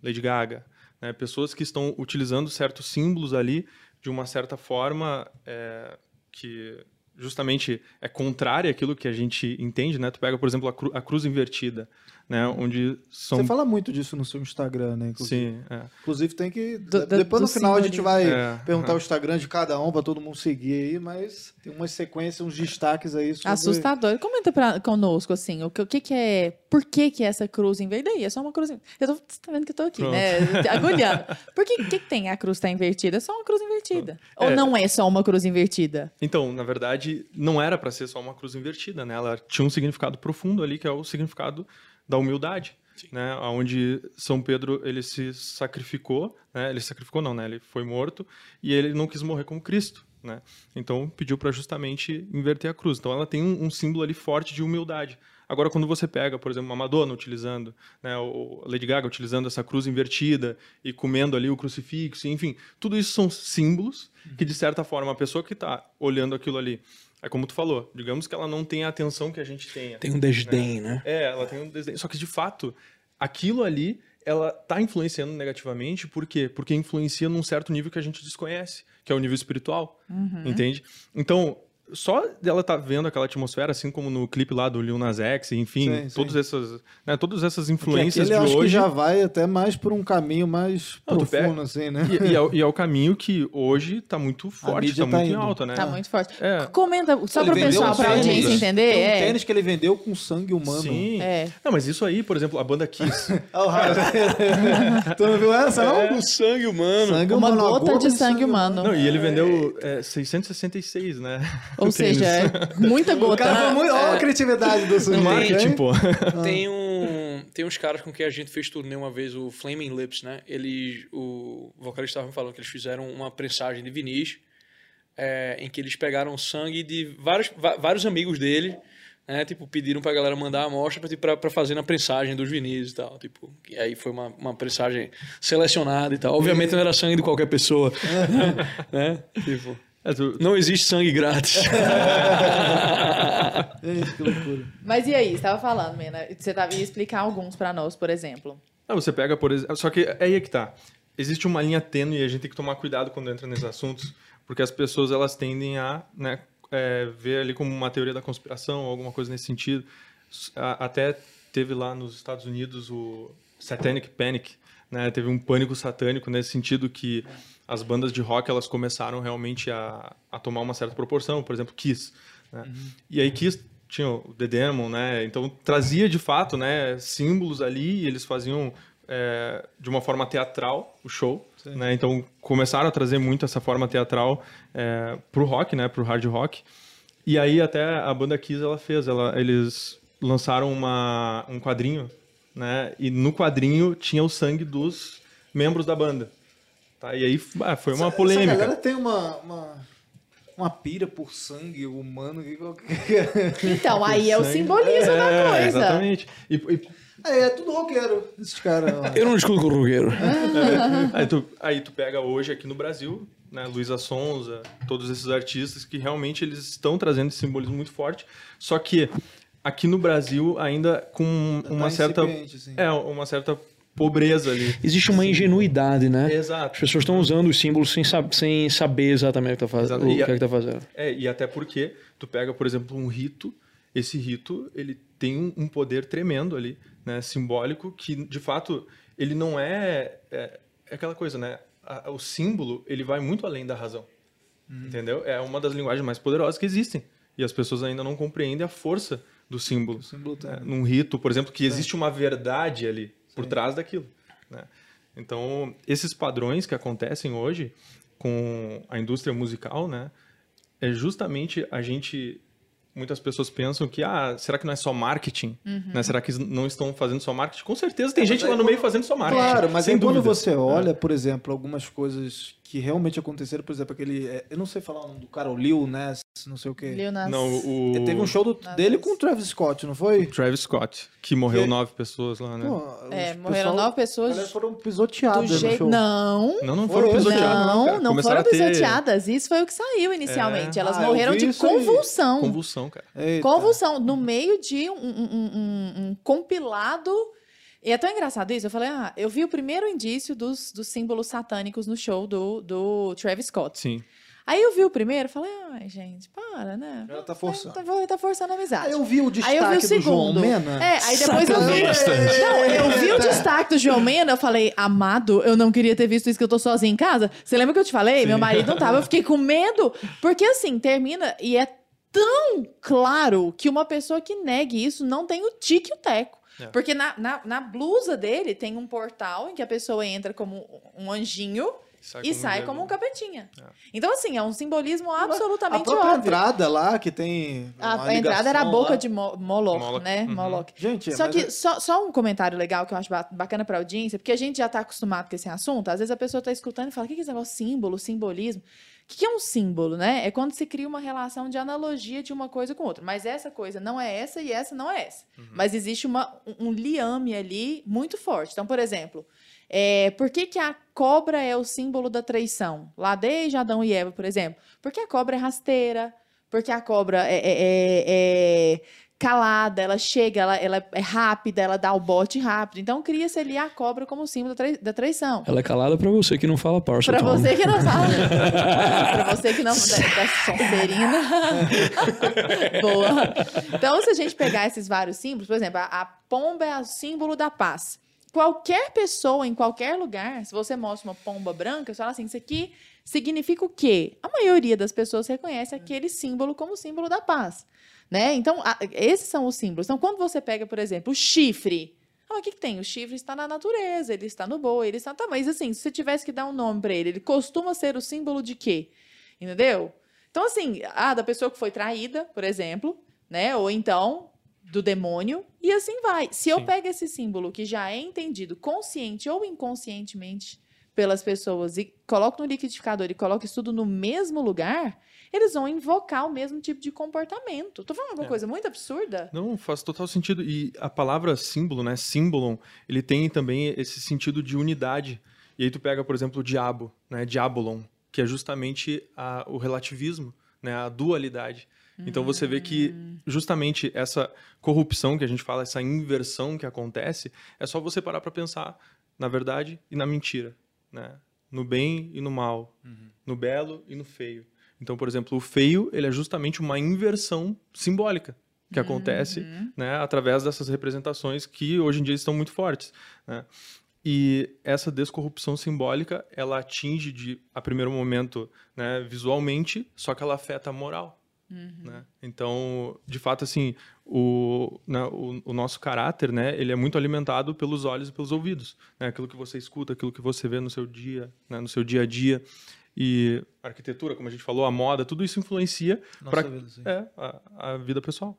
Lady Gaga, né? pessoas que estão utilizando certos símbolos ali de uma certa forma é, que justamente é contrária àquilo que a gente entende, né? Tu pega, por exemplo, a, cru- a cruz invertida, né? Onde são... Você fala muito disso no seu Instagram, né? Inclusive, Sim, é. Inclusive tem que... Do- do- depois no do final a gente vai simbolismo. É, perguntar é. o Instagram de cada um para todo mundo seguir aí, mas tem umas sequências, uns destaques aí sobre... Assustador. Comenta pra, conosco, assim, o que, o que que é... Por que que essa cruz invertida? Aí, é só uma cruz... Eu tô, você tá vendo que eu tô aqui, né? Agulhando. Por que, que que tem a cruz tá invertida? É só uma cruz invertida. Ou É. não é só uma cruz invertida? Então, na verdade, verdade, não era para ser só uma cruz invertida, né? Ela tinha um significado profundo ali, que é o significado da humildade, né? Onde São Pedro ele se sacrificou, né? Ele sacrificou não, né? Ele foi morto e ele não quis morrer como Cristo, né? Então pediu para justamente inverter a cruz. Então ela tem um, um símbolo ali forte de humildade. Agora, quando você pega, por exemplo, uma Madonna utilizando, né, o Lady Gaga utilizando essa cruz invertida e comendo ali o crucifixo, enfim, tudo isso são símbolos que, de certa forma, a pessoa que está olhando aquilo ali, é como tu falou, digamos que ela não tenha a atenção que a gente tenha. Tem um desdém, né? É, ela tem um desdém. Só que, de fato, aquilo ali, ela tá influenciando negativamente, por quê? Porque influencia num certo nível que a gente desconhece, que é o nível espiritual, entende? Então, só dela tá vendo aquela atmosfera, assim como no clipe lá do Lil Nas X, enfim, Sim, sim. todas essas, né, todas essas Porque influências de acho que hoje. já vai até mais por um caminho mais Não, profundo, assim, né? E, e é, o- e é o caminho que hoje tá muito forte, tá tá muito em indo. alta, né? Tá muito forte. É. Comenta, só Ele pro pessoal, um pra audiência entender. Tem um é. tênis que ele vendeu com sangue humano. Sim. É. Não, mas isso aí, por exemplo, a banda Kiss. Tu não viu essa, não? O sangue humano. Sangue Uma humano, gota de sangue humano. Não, e ele vendeu é, 666, né? Ou seja, é muita O gota. cara foi né? muito. Olha a criatividade do marketing, hein? pô. Tem um. Tem uns caras com quem a gente fez turnê uma vez, o Flaming Lips, né? Eles. O vocalista estava me falando que eles fizeram uma prensagem de vinis é, em que eles pegaram sangue de vários, vários amigos dele. Né, tipo, pediram pra galera mandar a amostra pra, tipo, pra, pra fazer na prensagem dos vinis e tal. Tipo, e aí foi uma, uma prensagem selecionada e tal. Obviamente não era sangue de qualquer pessoa. né? Tipo, É, tu- não existe sangue grátis. Gente, que loucura. Mas e aí, você tava falando, Mena, você tava, ia explicar alguns pra nós, por exemplo. Não, você pega, por exemplo. Só que é aí que tá. Existe uma linha tênue e a gente tem que tomar cuidado quando entra nesses assuntos, porque as pessoas elas tendem a né, é, ver ali como uma teoria da conspiração, alguma coisa nesse sentido. Até teve lá nos Estados Unidos o Satanic Panic, né? Teve um pânico satânico nesse sentido que as bandas de rock elas começaram realmente a, a tomar uma certa proporção, por exemplo, Kiss. Né? E aí Kiss tinha o The Demon, né? Então trazia de fato, né, símbolos ali e eles faziam é, de uma forma teatral o show, né? Então começaram a trazer muito essa forma teatral é, pro rock, né, pro hard rock. E aí até a banda Kiss ela fez, ela, eles lançaram uma, um quadrinho, né? E no quadrinho tinha o sangue dos membros da banda. Tá? E aí ah, foi uma Essa- polêmica. Essa galera tem uma, uma, uma pira por sangue humano. Então, aí é o simbolismo da É, coisa. Exatamente. E, e É, é tudo roqueiro, esses caras. Eu não discuto com o Rugueiro. Aí tu, aí tu pega hoje aqui no Brasil, né, Luísa Sonza, todos esses artistas que realmente eles estão trazendo esse simbolismo muito forte, só que aqui no Brasil ainda com uma Tá certa incipiente, assim. é uma certa pobreza ali. Existe uma ingenuidade, né? As Exato. pessoas estão usando os símbolos sem, sab- sem saber exatamente o que, tá faz... Exato. o que a- é que tá fazendo. É, e até porque tu pega, por exemplo, um rito, esse rito, ele tem um, um poder tremendo ali, né, simbólico, que de fato ele não é, é, é aquela coisa, né? A- o símbolo, ele vai muito além da razão. Entendeu? É uma das linguagens mais poderosas que existem. E as pessoas ainda não compreendem a força do símbolo. O símbolo tem. né? Num rito, por exemplo, que existe uma verdade ali por trás daquilo. né? Então, esses padrões que acontecem hoje com a indústria musical, né, é justamente a gente. Muitas pessoas pensam que, ah, será que não é só marketing? Né? Será que não estão fazendo só marketing? Com certeza tem É, gente lá no quando- meio fazendo só marketing. Claro, mas sem aí quando dúvida. você olha, por exemplo, algumas coisas que realmente aconteceram, por exemplo, aquele. é, Eu não sei falar o nome do cara, o Lil Ness, não sei o quê. Lil Nas- Não, o. É, Teve um show do- dele com o Travis Scott, não foi? Travis Scott, que morreu Que- nove pessoas lá, né? Pô, É, morreram pessoal- nove A pessoas galera foram do pisoteadas no jeito. show. Não. Não, não foram esse? pisoteados. Não, cara. não Começaram foram ter pisoteadas. Isso foi o que saiu inicialmente. É. Elas Ah, morreram de isso aí. convulsão. Convulsão, cara. Eita. Convulsão, no meio de um- um- um- um compilado. E é tão engraçado isso. Eu falei, ah, eu vi o primeiro indício dos, dos símbolos satânicos no show do, do Travis Scott. Sim. Aí eu vi o primeiro falei, ai, gente, para, né? Ela tá forçando. Tá, tá forçando a amizade. Aí eu vi o Aí destaque eu vi o do João segundo. Mena. É, aí depois eu vi. Não, eu vi o destaque do João Mena, eu falei, amado, eu não queria ter visto isso que eu tô sozinha em casa. Você lembra que eu te falei? Meu marido não tava, eu fiquei com medo. Porque assim, termina e é tão claro que uma pessoa que negue isso não tem o tique e o teco. É. Porque na, na, na blusa dele tem um portal em que a pessoa entra como um anjinho Sai e como sai um como um capetinha. É. Então, assim, é um simbolismo A absolutamente própria óbvio. entrada lá, que tem. A, a entrada era a boca lá. de Mo Moloch, Moloch, né? uhum. Moloch. Gente, Só que, é- só, só um comentário legal que eu acho ba- bacana pra audiência, porque a gente já tá acostumado com esse assunto, às vezes a pessoa tá escutando e fala, o que que é esse negócio símbolo, simbolismo? O que é um símbolo, né? É quando se cria uma relação de analogia de uma coisa com outra. Mas essa coisa não é essa e essa não é essa. Mas existe uma, um um liame ali muito forte. Então, por exemplo, é, por que, que a cobra é o símbolo da traição? Lá desde Adão e Eva, por exemplo. Porque a cobra é rasteira, porque a cobra é, é- é- é calada, ela chega, ela, ela é rápida, ela dá o bote rápido. Então cria-se ali a cobra como símbolo da, trai- da traição. Ela é calada pra você que não fala parça, Pra Tom. você que não sabe. pra você que não. Da, da Sonserina. Boa. Então, se a gente pegar esses vários símbolos, por exemplo, a, a pomba é o símbolo da paz. Qualquer pessoa, em qualquer lugar, se você mostra uma pomba branca, você fala assim: isso aqui significa o quê? A maioria das pessoas reconhece aquele símbolo como símbolo da paz. Né? Então, a- esses são os símbolos. Então, quando você pega, por exemplo, o chifre. Ah, o que, que tem? O chifre está na natureza, ele está no boi, ele está. Tá, mas assim, se você tivesse que dar um nome para ele, ele costuma ser o símbolo de quê? Entendeu? Então, assim, ah, da pessoa que foi traída, por exemplo, né? Ou então do demônio, e assim vai. Se eu Sim. pego esse símbolo que já é entendido consciente ou inconscientemente pelas pessoas e coloco no liquidificador e coloco isso tudo no mesmo lugar, eles vão invocar o mesmo tipo de comportamento. Tô falando alguma É. coisa muito absurda? Não, faz total sentido. E a palavra símbolo, né, símbolon, ele tem também esse sentido de unidade. E aí tu pega, por exemplo, o diabo, né, diabolon, que é justamente a- o relativismo, né, a dualidade. Então você vê que justamente essa corrupção que a gente fala, essa inversão que acontece, é só você parar para pensar na verdade e na mentira, né? No bem e no mal, no belo e no feio. Então, por exemplo, o feio, ele é justamente uma inversão simbólica que acontece, né, através dessas representações que hoje em dia estão muito fortes, né? E essa descorrupção simbólica, ela atinge de a primeiro momento, né, visualmente, só que ela afeta a moral. Né? Então, de fato, assim, o, né, o, o nosso caráter, né, ele é muito alimentado pelos olhos e pelos ouvidos, né? Aquilo que você escuta, aquilo que você vê no seu dia, né, no seu dia a dia. E a arquitetura, como a gente falou, a moda, tudo isso influencia sim. é, a, a vida pessoal.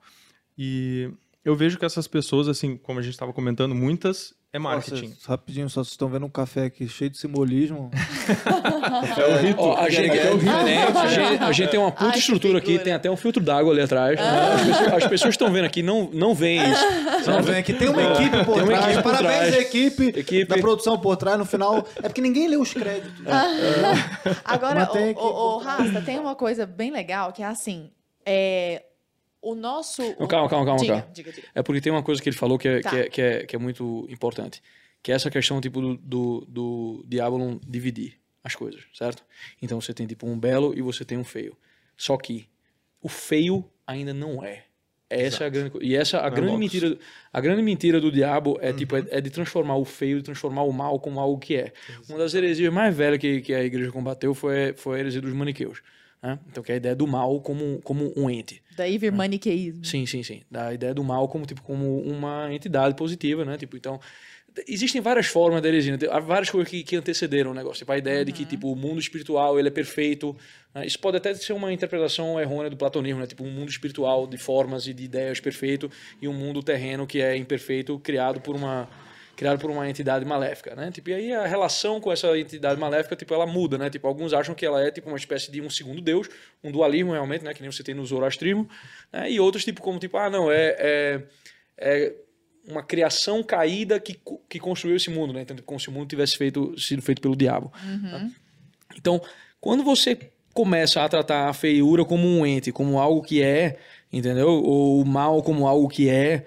E eu vejo que essas pessoas, assim, como a gente estava comentando, muitas é marketing. Nossa, rapidinho, só vocês estão vendo um café aqui cheio de simbolismo. Ó, a, gente, É o Rito. a, gente, a gente tem uma puta Ai, estrutura aqui, tem até um filtro d'água ali atrás. né? As pessoas- As pessoas estão vendo aqui, não, não veem isso. Não, vem aqui. Tem uma equipe por Tem uma trás. equipe por Parabéns trás. à equipe, Equipe. da produção por trás. No final, é porque ninguém lê os créditos. Agora, Mas tem o, o, o Rasta, tem uma coisa bem legal que é assim: é, o nosso. Não, calma, calma, calma, Diga, calma. diga, diga. É porque tem uma coisa que ele falou que é, Tá. que é, que é, que é muito importante. Que é essa questão, tipo, do, do, do Diabolon dividir as coisas, certo? Então você tem, tipo, um belo e você tem um feio. Só que o feio ainda não é. Essa é a grande. E essa, a Não é grande logos. mentira, a grande mentira do diabo é, tipo, é, é de transformar o feio, de transformar o mal como algo que é. Uma das heresias mais velhas que, que a igreja combateu foi, foi a heresia dos maniqueus. Né? Então, que é a ideia do mal como, como um ente. Daí vir maniqueísmo. Sim, sim, sim. Da ideia do mal como, tipo, como uma entidade positiva, né? Tipo, então, existem várias formas da heresia, né? Há várias coisas que, que antecederam o negócio. Tipo, a ideia de que, tipo, o mundo espiritual, ele é perfeito. né? Isso pode até ser uma interpretação errônea do platonismo, né? Tipo, um mundo espiritual de formas e de ideias perfeito e um mundo terreno que é imperfeito, criado por uma criado por uma entidade maléfica, né? Tipo, e aí a relação com essa entidade maléfica, tipo, ela muda, né? Tipo, alguns acham que ela é tipo uma espécie de um segundo deus, um dualismo realmente, né? Que nem você tem no zoroastrismo, né? E outros tipo como tipo, ah, não, é, é, é uma criação caída que, que construiu esse mundo, né? Então, como se o mundo tivesse feito, sido feito pelo diabo. né? Então, quando você começa a tratar a feiura como um ente, como algo que é, entendeu? Ou o mal como algo que é,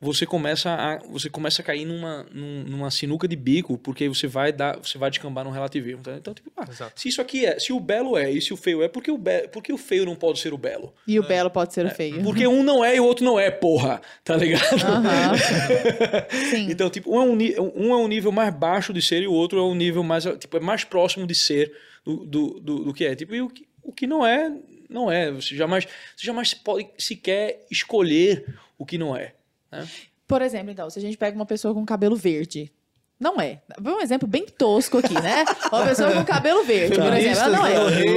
você começa a, você começa a cair numa, num- numa sinuca de bico, porque você vai dar, você vai descambar num relativismo. tá? Então, tipo, ah, se isso aqui é, se o belo é e se o feio é, por que o, be, por que o feio não pode ser o belo? E o belo pode ser o feio. Porque um não é e o outro não é, porra, tá ligado? Aham. Sim. Então, tipo, um é, um, um é um nível mais baixo de ser e o outro é um nível mais, tipo, é mais próximo de ser do, do, do, do que é. Tipo, e o que, o que não é, não é. Você jamais, você jamais pode sequer escolher o que não é. Né? Por exemplo, então, se a gente pega uma pessoa com cabelo verde, Não é. Vou um exemplo bem tosco aqui, né? Uma pessoa com cabelo verde, por exemplo. Ela não é.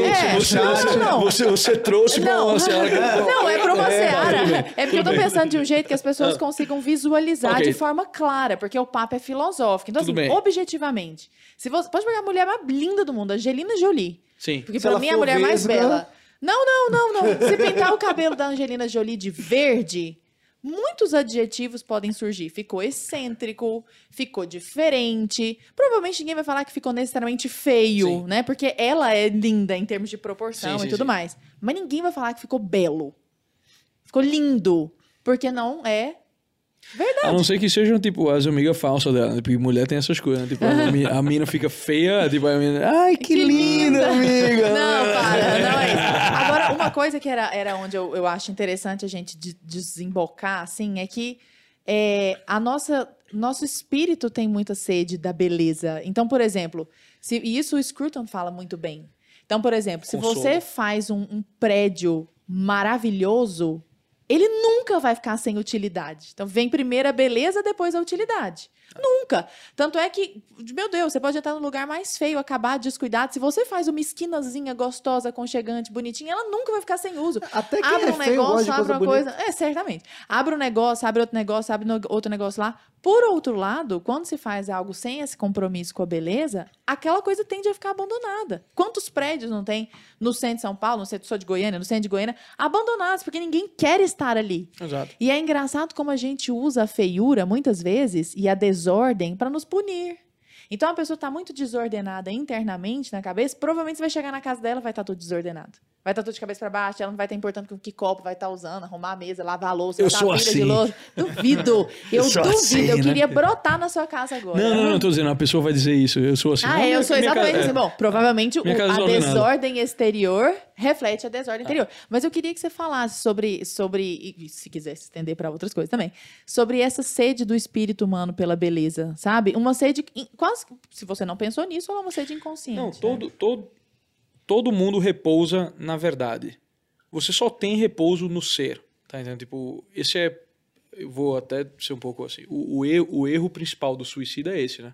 é. Você, não, não, não. Você, você trouxe Não, uma que- não, é pra uma É, seara. É porque eu bem. pensando de um jeito que as pessoas Ah. consigam visualizar Ok. de forma clara, porque o papo é filosófico. Então, Tudo assim, bem. objetivamente, se você pode pegar a mulher mais linda do mundo, Angelina Jolie, Sim. porque ela mim é a mulher mais bela. Não, não, não, não. Se pintar o cabelo da Angelina Jolie de verde, muitos adjetivos podem surgir. Ficou excêntrico, ficou diferente. Provavelmente ninguém vai falar que ficou necessariamente feio, Sim. né? Porque ela é linda em termos de proporção Sim, e sim, tudo mais. Mas ninguém vai falar que ficou belo. Ficou lindo. Porque não é A não ser que sejam, tipo, as amigas falsas dela. Porque mulher tem essas coisas, né? Tipo, a, mi- a mina fica feia, tipo, a mina... Ai, que, linda, amiga! Não, para, não é uma coisa que era, era onde eu, eu acho interessante a gente de- desembocar, assim, é que é, a nossa nosso espírito tem muita sede da beleza. Então, por exemplo, se, e isso o Scruton fala muito bem. Então, por exemplo, se Consolo. você faz um, um prédio maravilhoso, ele nunca vai ficar sem utilidade. Então, vem primeiro a beleza, depois a utilidade. Nunca. Tanto é que, meu Deus, você pode entrar no lugar mais feio, acabar descuidado. Se você faz uma esquinazinha gostosa, aconchegante, bonitinha, ela nunca vai ficar sem uso. Até quem abre é um feio negócio, abre uma bonita. coisa. É, certamente. Abre um negócio, abre outro negócio, abre outro negócio lá. Por outro lado, quando se faz algo sem esse compromisso com a beleza, aquela coisa tende a ficar abandonada. Quantos prédios não tem no centro de São Paulo, no centro só de Goiânia, no centro de Goiânia, abandonados, porque ninguém quer estar ali. Exato. E é engraçado como a gente usa a feiura, muitas vezes, e a desordem para nos punir. Então, a pessoa está muito desordenada internamente na cabeça, provavelmente você vai chegar na casa dela vai estar tudo desordenado. Vai estar tudo de cabeça para baixo, ela não vai estar importando com que copo vai estar usando, arrumar a mesa, lavar a louça, Eu sou assim. de louça. Duvido. Eu, Eu duvido. assim, eu né? queria brotar na sua casa agora. Não, não, não, tô dizendo, a pessoa vai dizer isso. Eu sou assim. Ah, Não, eu minha- sou exatamente casa- assim. Bom, provavelmente o- a desordenada. desordem exterior reflete a desordem interior. Mas eu queria que você falasse sobre, sobre e se quiser se estender para outras coisas também, sobre essa sede do espírito humano pela beleza, sabe? Uma sede, quase, se você não pensou nisso, ela é uma sede inconsciente. Não, né? todo, todo, mundo repousa na verdade. Você só tem repouso no ser. Tá entendendo? Tipo, esse é. Eu vou até ser um pouco assim. O, o, erro, o erro principal do suicida é esse, né?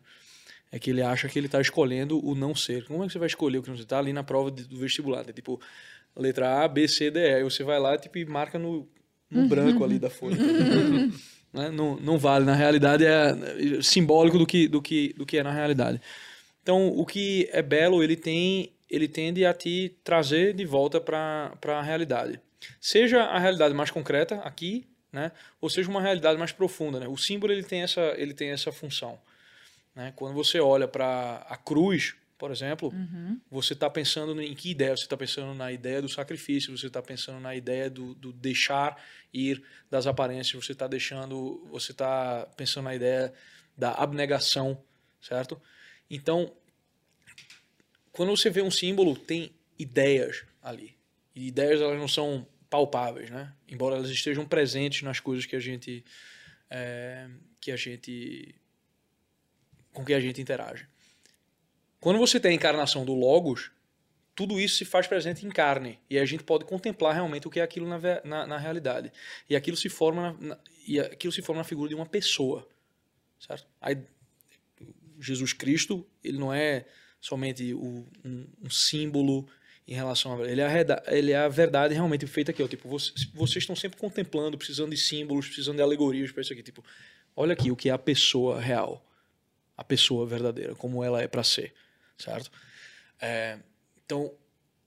É que ele acha que ele tá escolhendo o não ser. Como é que você vai escolher o que não ser? Tá ali na prova de- do vestibular. né? Tipo, letra A, B, C, D, E. Você vai lá tipo, e marca no, no branco ali da folha. Né? não, não vale. Na realidade, é simbólico do que, do, que, do que é na realidade. Então, o que é belo, ele tem, ele tende a te trazer de volta para a realidade. Seja a realidade mais concreta aqui, né, ou seja uma realidade mais profunda, né? O símbolo ele tem essa, ele tem essa função, né? Quando você olha para a cruz, por exemplo, você está pensando em que ideia? Você está pensando na ideia do sacrifício, você está pensando na ideia do, do deixar ir das aparências, você está deixando, você está pensando na ideia da abnegação, certo? Então, quando você vê um símbolo, tem ideias ali. E ideias elas não são palpáveis, né? Embora elas estejam presentes nas coisas que a gente é, que a gente com que a gente interage. Quando você tem a encarnação do logos, tudo isso se faz presente em carne e a gente pode contemplar realmente o que é aquilo na, na, na realidade. E aquilo se forma na, na- e aquilo se forma na figura de uma pessoa, certo? Aí, Jesus Cristo, ele não é somente o- um, um símbolo em relação a ele é a, ele é a verdade realmente feita aqui, ó, tipo, vocês, vocês estão sempre contemplando, precisando de símbolos, precisando de alegorias para isso aqui, tipo, olha aqui o que é a pessoa real, a pessoa verdadeira, como ela é para ser, certo? É, então,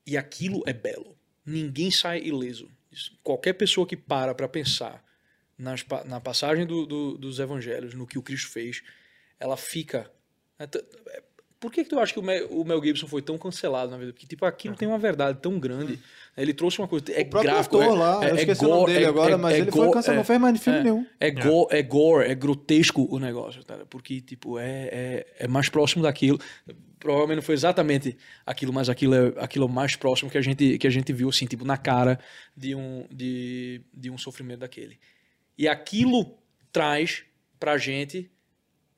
e aquilo é belo. Ninguém sai ileso. Isso- Qualquer pessoa que para para pensar nas na passagem do- do- dos evangelhos, no que o Cristo fez, ela fica. é, Por que, que tu acha que o Mel, o Mel Gibson foi tão cancelado na vida? Porque, tipo, aquilo tem uma verdade tão grande. Ele trouxe uma coisa. É o próprio gráfico. ator é, lá, é, eu é esqueci o nome gore, dele é- agora, é- mas é ele foi go- cancelado, é- não fez mais filme é, nenhum. É, go, é gore, é grotesco o negócio, tá? porque tipo, é, é, é mais próximo daquilo. Provavelmente não foi exatamente aquilo, mas aquilo é aquilo mais próximo que a gente, que a gente viu, assim, tipo, na cara de um, de, de um sofrimento daquele. E aquilo traz pra gente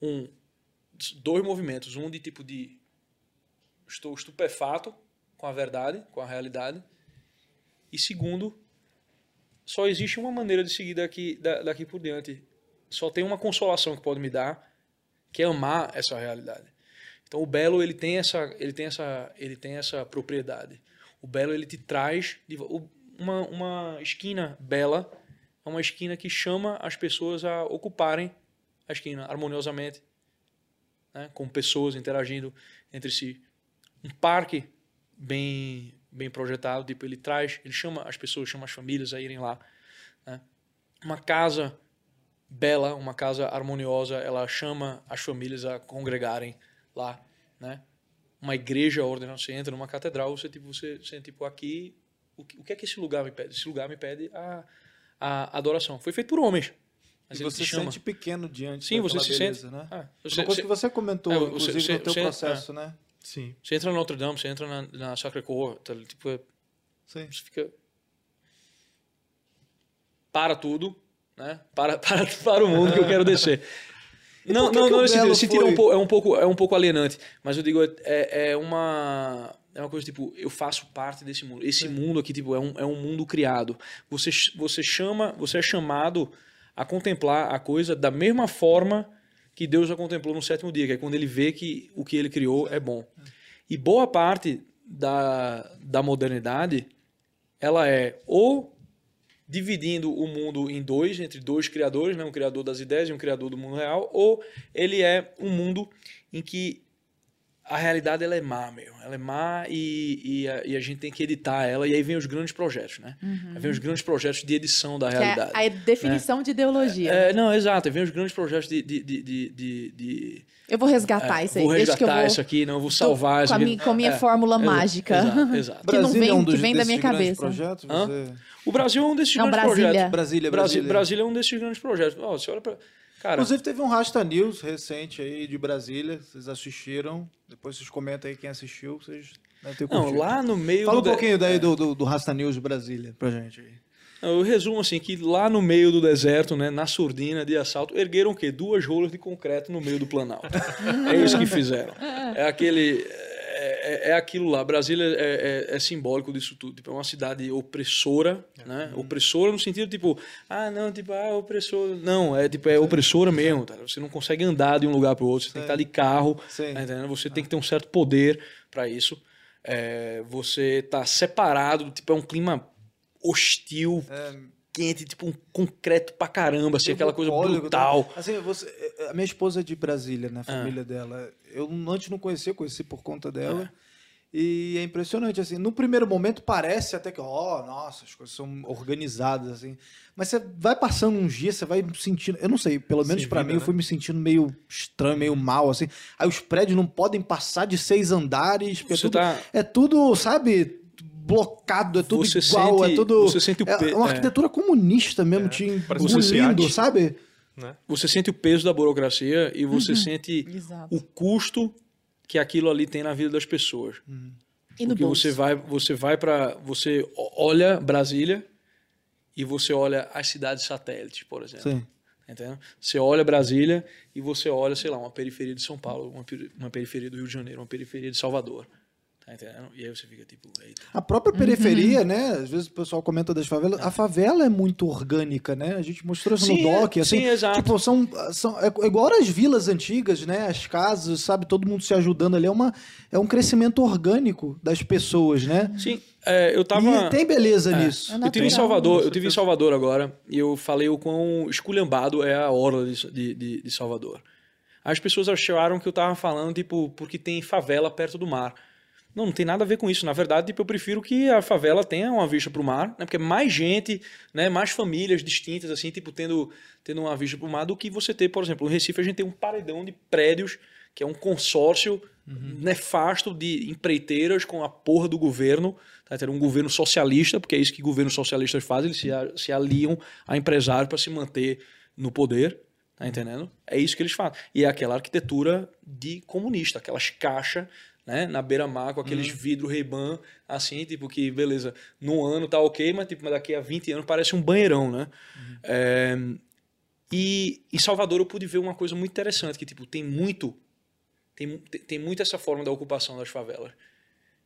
um, dois movimentos. Um de tipo de estou estupefato com a verdade, com a realidade. E segundo, só existe uma maneira de seguir daqui, da- daqui por diante. Só tem uma consolação que pode me dar, que é amar essa realidade. Então o belo ele tem essa ele tem essa ele tem essa propriedade. O belo ele te traz uma, uma esquina bela é uma esquina que chama as pessoas a ocuparem a esquina harmoniosamente, né, com pessoas interagindo entre si. Um parque bem bem projetado, tipo ele traz, ele chama as pessoas, chama as famílias a irem lá. né? Uma casa bela, uma casa harmoniosa, ela chama as famílias a congregarem lá, né? Uma igreja ordenada, você entra numa catedral, você tipo, você sente tipo aqui, o que, o que é que esse lugar me pede? Esse lugar me pede a, a adoração. Foi feito por homens. E você se chama. sente pequeno diante Sim, você se beleza, sente. né? Ah, Uma você, coisa você- que você comentou, É, você- inclusive, você- no teu você- processo, né? Sim. você entra na Notre Dame, você entra na, na Sacré-Cœur, tá, tipo, é- Sim. você fica para tudo, né? Para, para, para o mundo que eu quero descer. Não, que não, que não, esse, esse tiro é um, pouco, é, um pouco, é um pouco alienante, mas eu digo, é, é uma é uma coisa tipo, eu faço parte desse mundo. Esse mundo aqui tipo é um, é um mundo criado. Você você chama, você é chamado a contemplar a coisa da mesma forma que Deus a contemplou no sétimo dia, que é quando ele vê que o que ele criou é bom. E boa parte da, da modernidade ela é ou dividindo o mundo em dois, entre dois criadores, né? um criador das ideias e um criador do mundo real, ou ele é um mundo em que a realidade ela é má, meu. Ela é má e, e, a, e a gente tem que editar ela, e aí vem os grandes projetos, né? Aí vem os grandes projetos de edição da Que é realidade. a definição de ideologia. É, não, exato. Aí vem os grandes projetos de... de, de, de, de- de- Eu vou resgatar é, isso aí. vou que resgatar vou... isso aqui, não, eu vou salvar com isso a aqui. minha, com a minha É, fórmula mágica. Exato, exato. Que não vem- é um que dos, vem da minha cabeça. projetos? Você... O Brasil é um desses Não, grandes Brasília. projetos. Brasília, Brasília. Brasília é um desses grandes projetos. Ó, você olha pra... Cara, Inclusive teve um Rasta News recente aí de Brasília, vocês assistiram, depois vocês comentam aí quem assistiu, vocês devem ter não, lá no meio Fala um pouquinho daí do, do, do Rasta News de Brasília pra gente aí. Eu resumo assim, que lá no meio do deserto, né, na surdina de assalto, ergueram o quê? Duas rolas de concreto no meio do Planalto. é isso que fizeram. É aquele... É, é- é aquilo lá. Brasília é, é- é simbólico disso tudo. Tipo, é uma cidade opressora, né? Opressora no sentido, tipo... Ah, não, tipo... Ah, opressora... Não, é tipo... É opressora mesmo, tá? Você não consegue andar de um lugar para o outro. Você tem que estar de carro, Sim. tá? Você tem que ter um certo poder para isso. É, você tá separado, tipo... É um clima hostil, quente, tipo um concreto pra caramba, assim, aquela coisa Bucólico, brutal. tá? Assim, você, a minha esposa é de Brasília, Ah. né? A família dela. Eu antes não conhecia, conheci por conta dela. Ah. E é impressionante, assim. No primeiro momento parece até que, ó, nossa, as coisas são organizadas, assim. Mas você vai passando uns dias, você vai sentindo. Eu não sei, pelo menos vida, mim, eu né? fui me sentindo meio estranho, meio mal, assim. Aí os prédios não podem passar de seis andares. É Você tudo, tá- é tudo, sabe? Blocado, é tudo Você igual, sente- é tudo. você sente o é pe- uma é. arquitetura comunista mesmo, te parece um engolindo, sabe? Né? Você sente o peso da burocracia e você sente Exato. o custo que aquilo ali tem na vida das pessoas. E no Porque bolso. você vai, você vai para, você olha Brasília e você olha as cidades satélites, por exemplo. Sim. Entendeu? Você olha Brasília e você olha, sei lá, uma periferia de São Paulo, uma periferia do Rio de Janeiro, uma periferia de Salvador. Tá entendendo? E aí você fica tipo, eita. A própria periferia, né? Às vezes o pessoal comenta das favelas. A favela é muito orgânica, né? A gente mostrou isso Sim, no é- doc, assim. sim, exato. Tipo, são, são é igual as vilas antigas, né? As casas, sabe? Todo mundo se ajudando ali. É, uma, é um crescimento orgânico das pessoas, né? Sim, é, eu tava. E tem beleza É. nisso. É Eu tive em Salvador, eu tive em. Salvador agora e eu falei o quão esculhambado é a orla de, de, de- de Salvador. As pessoas acharam que eu tava falando, tipo, porque tem favela perto do mar. Não, não tem nada a ver com isso. Na verdade, tipo, eu prefiro que a favela tenha uma vista para o mar, né? Porque é mais gente, né? Mais famílias distintas, assim, tipo, tendo, tendo uma vista para o mar do que você ter, por exemplo, no Recife a gente tem um paredão de prédios, que é um consórcio nefasto de empreiteiras com a porra do governo, tá? entendendo? um governo socialista, porque é isso que governos socialistas fazem, eles se, a- se aliam a empresários para se manter no poder, tá entendendo? É isso que eles fazem. E é aquela arquitetura de comunista, aquelas caixas né, na beira-mar com aqueles vidro Ray-Ban, assim, tipo que, beleza, num ano tá ok, mas, tipo, daqui a 20 anos parece um banheirão, né? É, e em Salvador eu pude ver uma coisa muito interessante, que, tipo, tem muito, tem, tem- tem muito essa forma da ocupação das favelas.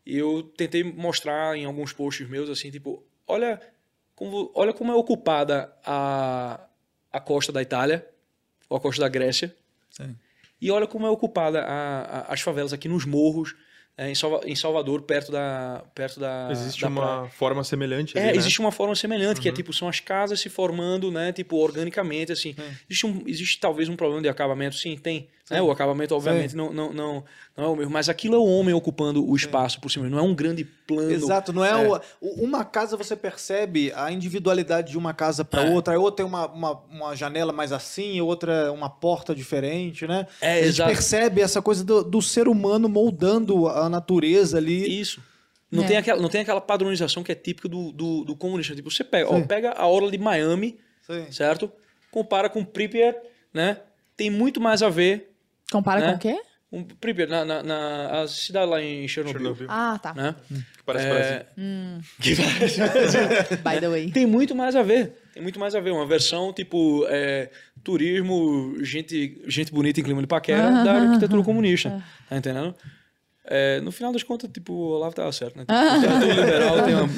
E eu tentei mostrar em alguns posts meus, assim, tipo, olha como, olha como é ocupada a, a costa da Itália, ou a costa da Grécia, Sim. E olha como é ocupada a- a- as favelas aqui nos morros, é, em, Salva- em Salvador, perto da. Perto da Existe da uma praia. forma semelhante É, ali, né? existe uma forma semelhante, que é tipo, são as casas se formando, né? Tipo, organicamente, assim. Existe, um, existe talvez um problema de acabamento, sim, tem. Né? O acabamento, obviamente, não, não, não, não é o mesmo. Mas aquilo é o homem ocupando o espaço por cima. Não é um grande plano. Exato, não é, o- o- uma casa você percebe a individualidade de uma casa para É. outra, a outra tem uma, uma, uma janela mais assim, a outra uma porta diferente, né? É, a gente exato. percebe essa coisa do, do ser humano moldando a natureza ali. Isso. Não, É. tem aquela, não tem aquela padronização que é típica do, do, do comunista. Tipo, você pega, ó, pega a orla de Miami, Sim. certo? Compara com Pripyat, né? Tem muito mais a ver Compara Né? com o quê? Pripyat, na, na, na a cidade lá em Chernobyl. Chernobyl. Ah, tá. Né? Que parece É, Brasil. que parece- By the way. tem muito mais a ver. Tem muito mais a ver. Uma versão tipo é, turismo, gente, gente bonita em clima de paquera da arquitetura comunista. Tá entendendo? É, no final das contas, tipo, o Olavo tava certo, né? Tipo, liberal tem uma.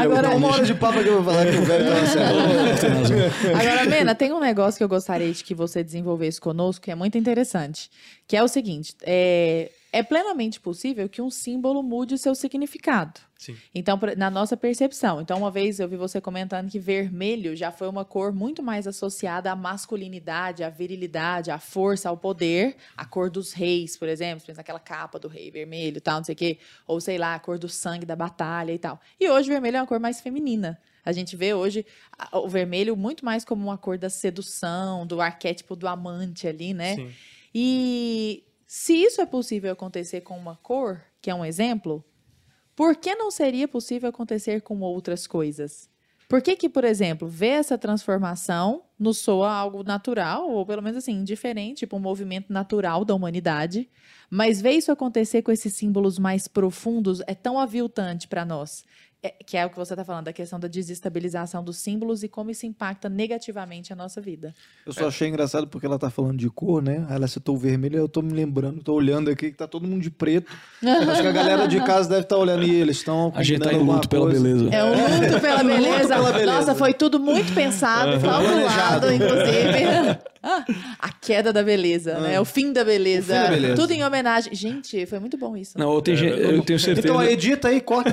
Agora, Uma hora de papo que eu vou falar que o velho tá certo. Agora, Mena, tem um negócio que eu gostaria de que você desenvolvesse conosco, que é muito interessante, que é o seguinte, é, é plenamente possível que um símbolo mude o seu significado. Sim. Então, na nossa percepção. Então, uma vez eu vi você comentando que vermelho já foi uma cor muito mais associada à masculinidade, à virilidade, à força, ao poder. A cor dos reis, por exemplo, pensa naquela capa do rei vermelho e tal, não sei o quê. Ou, sei lá, a cor do sangue da batalha e tal. E hoje vermelho é uma cor mais feminina. A gente vê hoje o vermelho muito mais como uma cor da sedução, do arquétipo do amante ali, né? Sim. E se isso é possível acontecer com uma cor, que é um exemplo, por que não seria possível acontecer com outras coisas? Por que que, por exemplo, ver essa transformação nos soa algo natural, ou pelo menos assim, indiferente, tipo um movimento natural da humanidade, mas ver isso acontecer com esses símbolos mais profundos é tão aviltante para nós? É- que é o que você está falando, da questão da desestabilização dos símbolos e como isso impacta negativamente a nossa vida. Eu só achei engraçado porque ela tá falando de cor, né? Aí Ela citou o vermelho, eu tô me lembrando, tô olhando aqui que tá todo mundo de preto. Acho que a galera de casa deve estar olhando e eles estão A gente tá em luto pela coisa. beleza. É um luto pela beleza. pela beleza. Nossa, foi tudo muito pensado, calculado, Planejado. inclusive. Ah, a queda da beleza, né? O fim da beleza. O fim da beleza. Tudo em homenagem. Gente, foi muito bom isso. Não, eu tenho, gente- eu tenho certeza. Então edita aí, corta,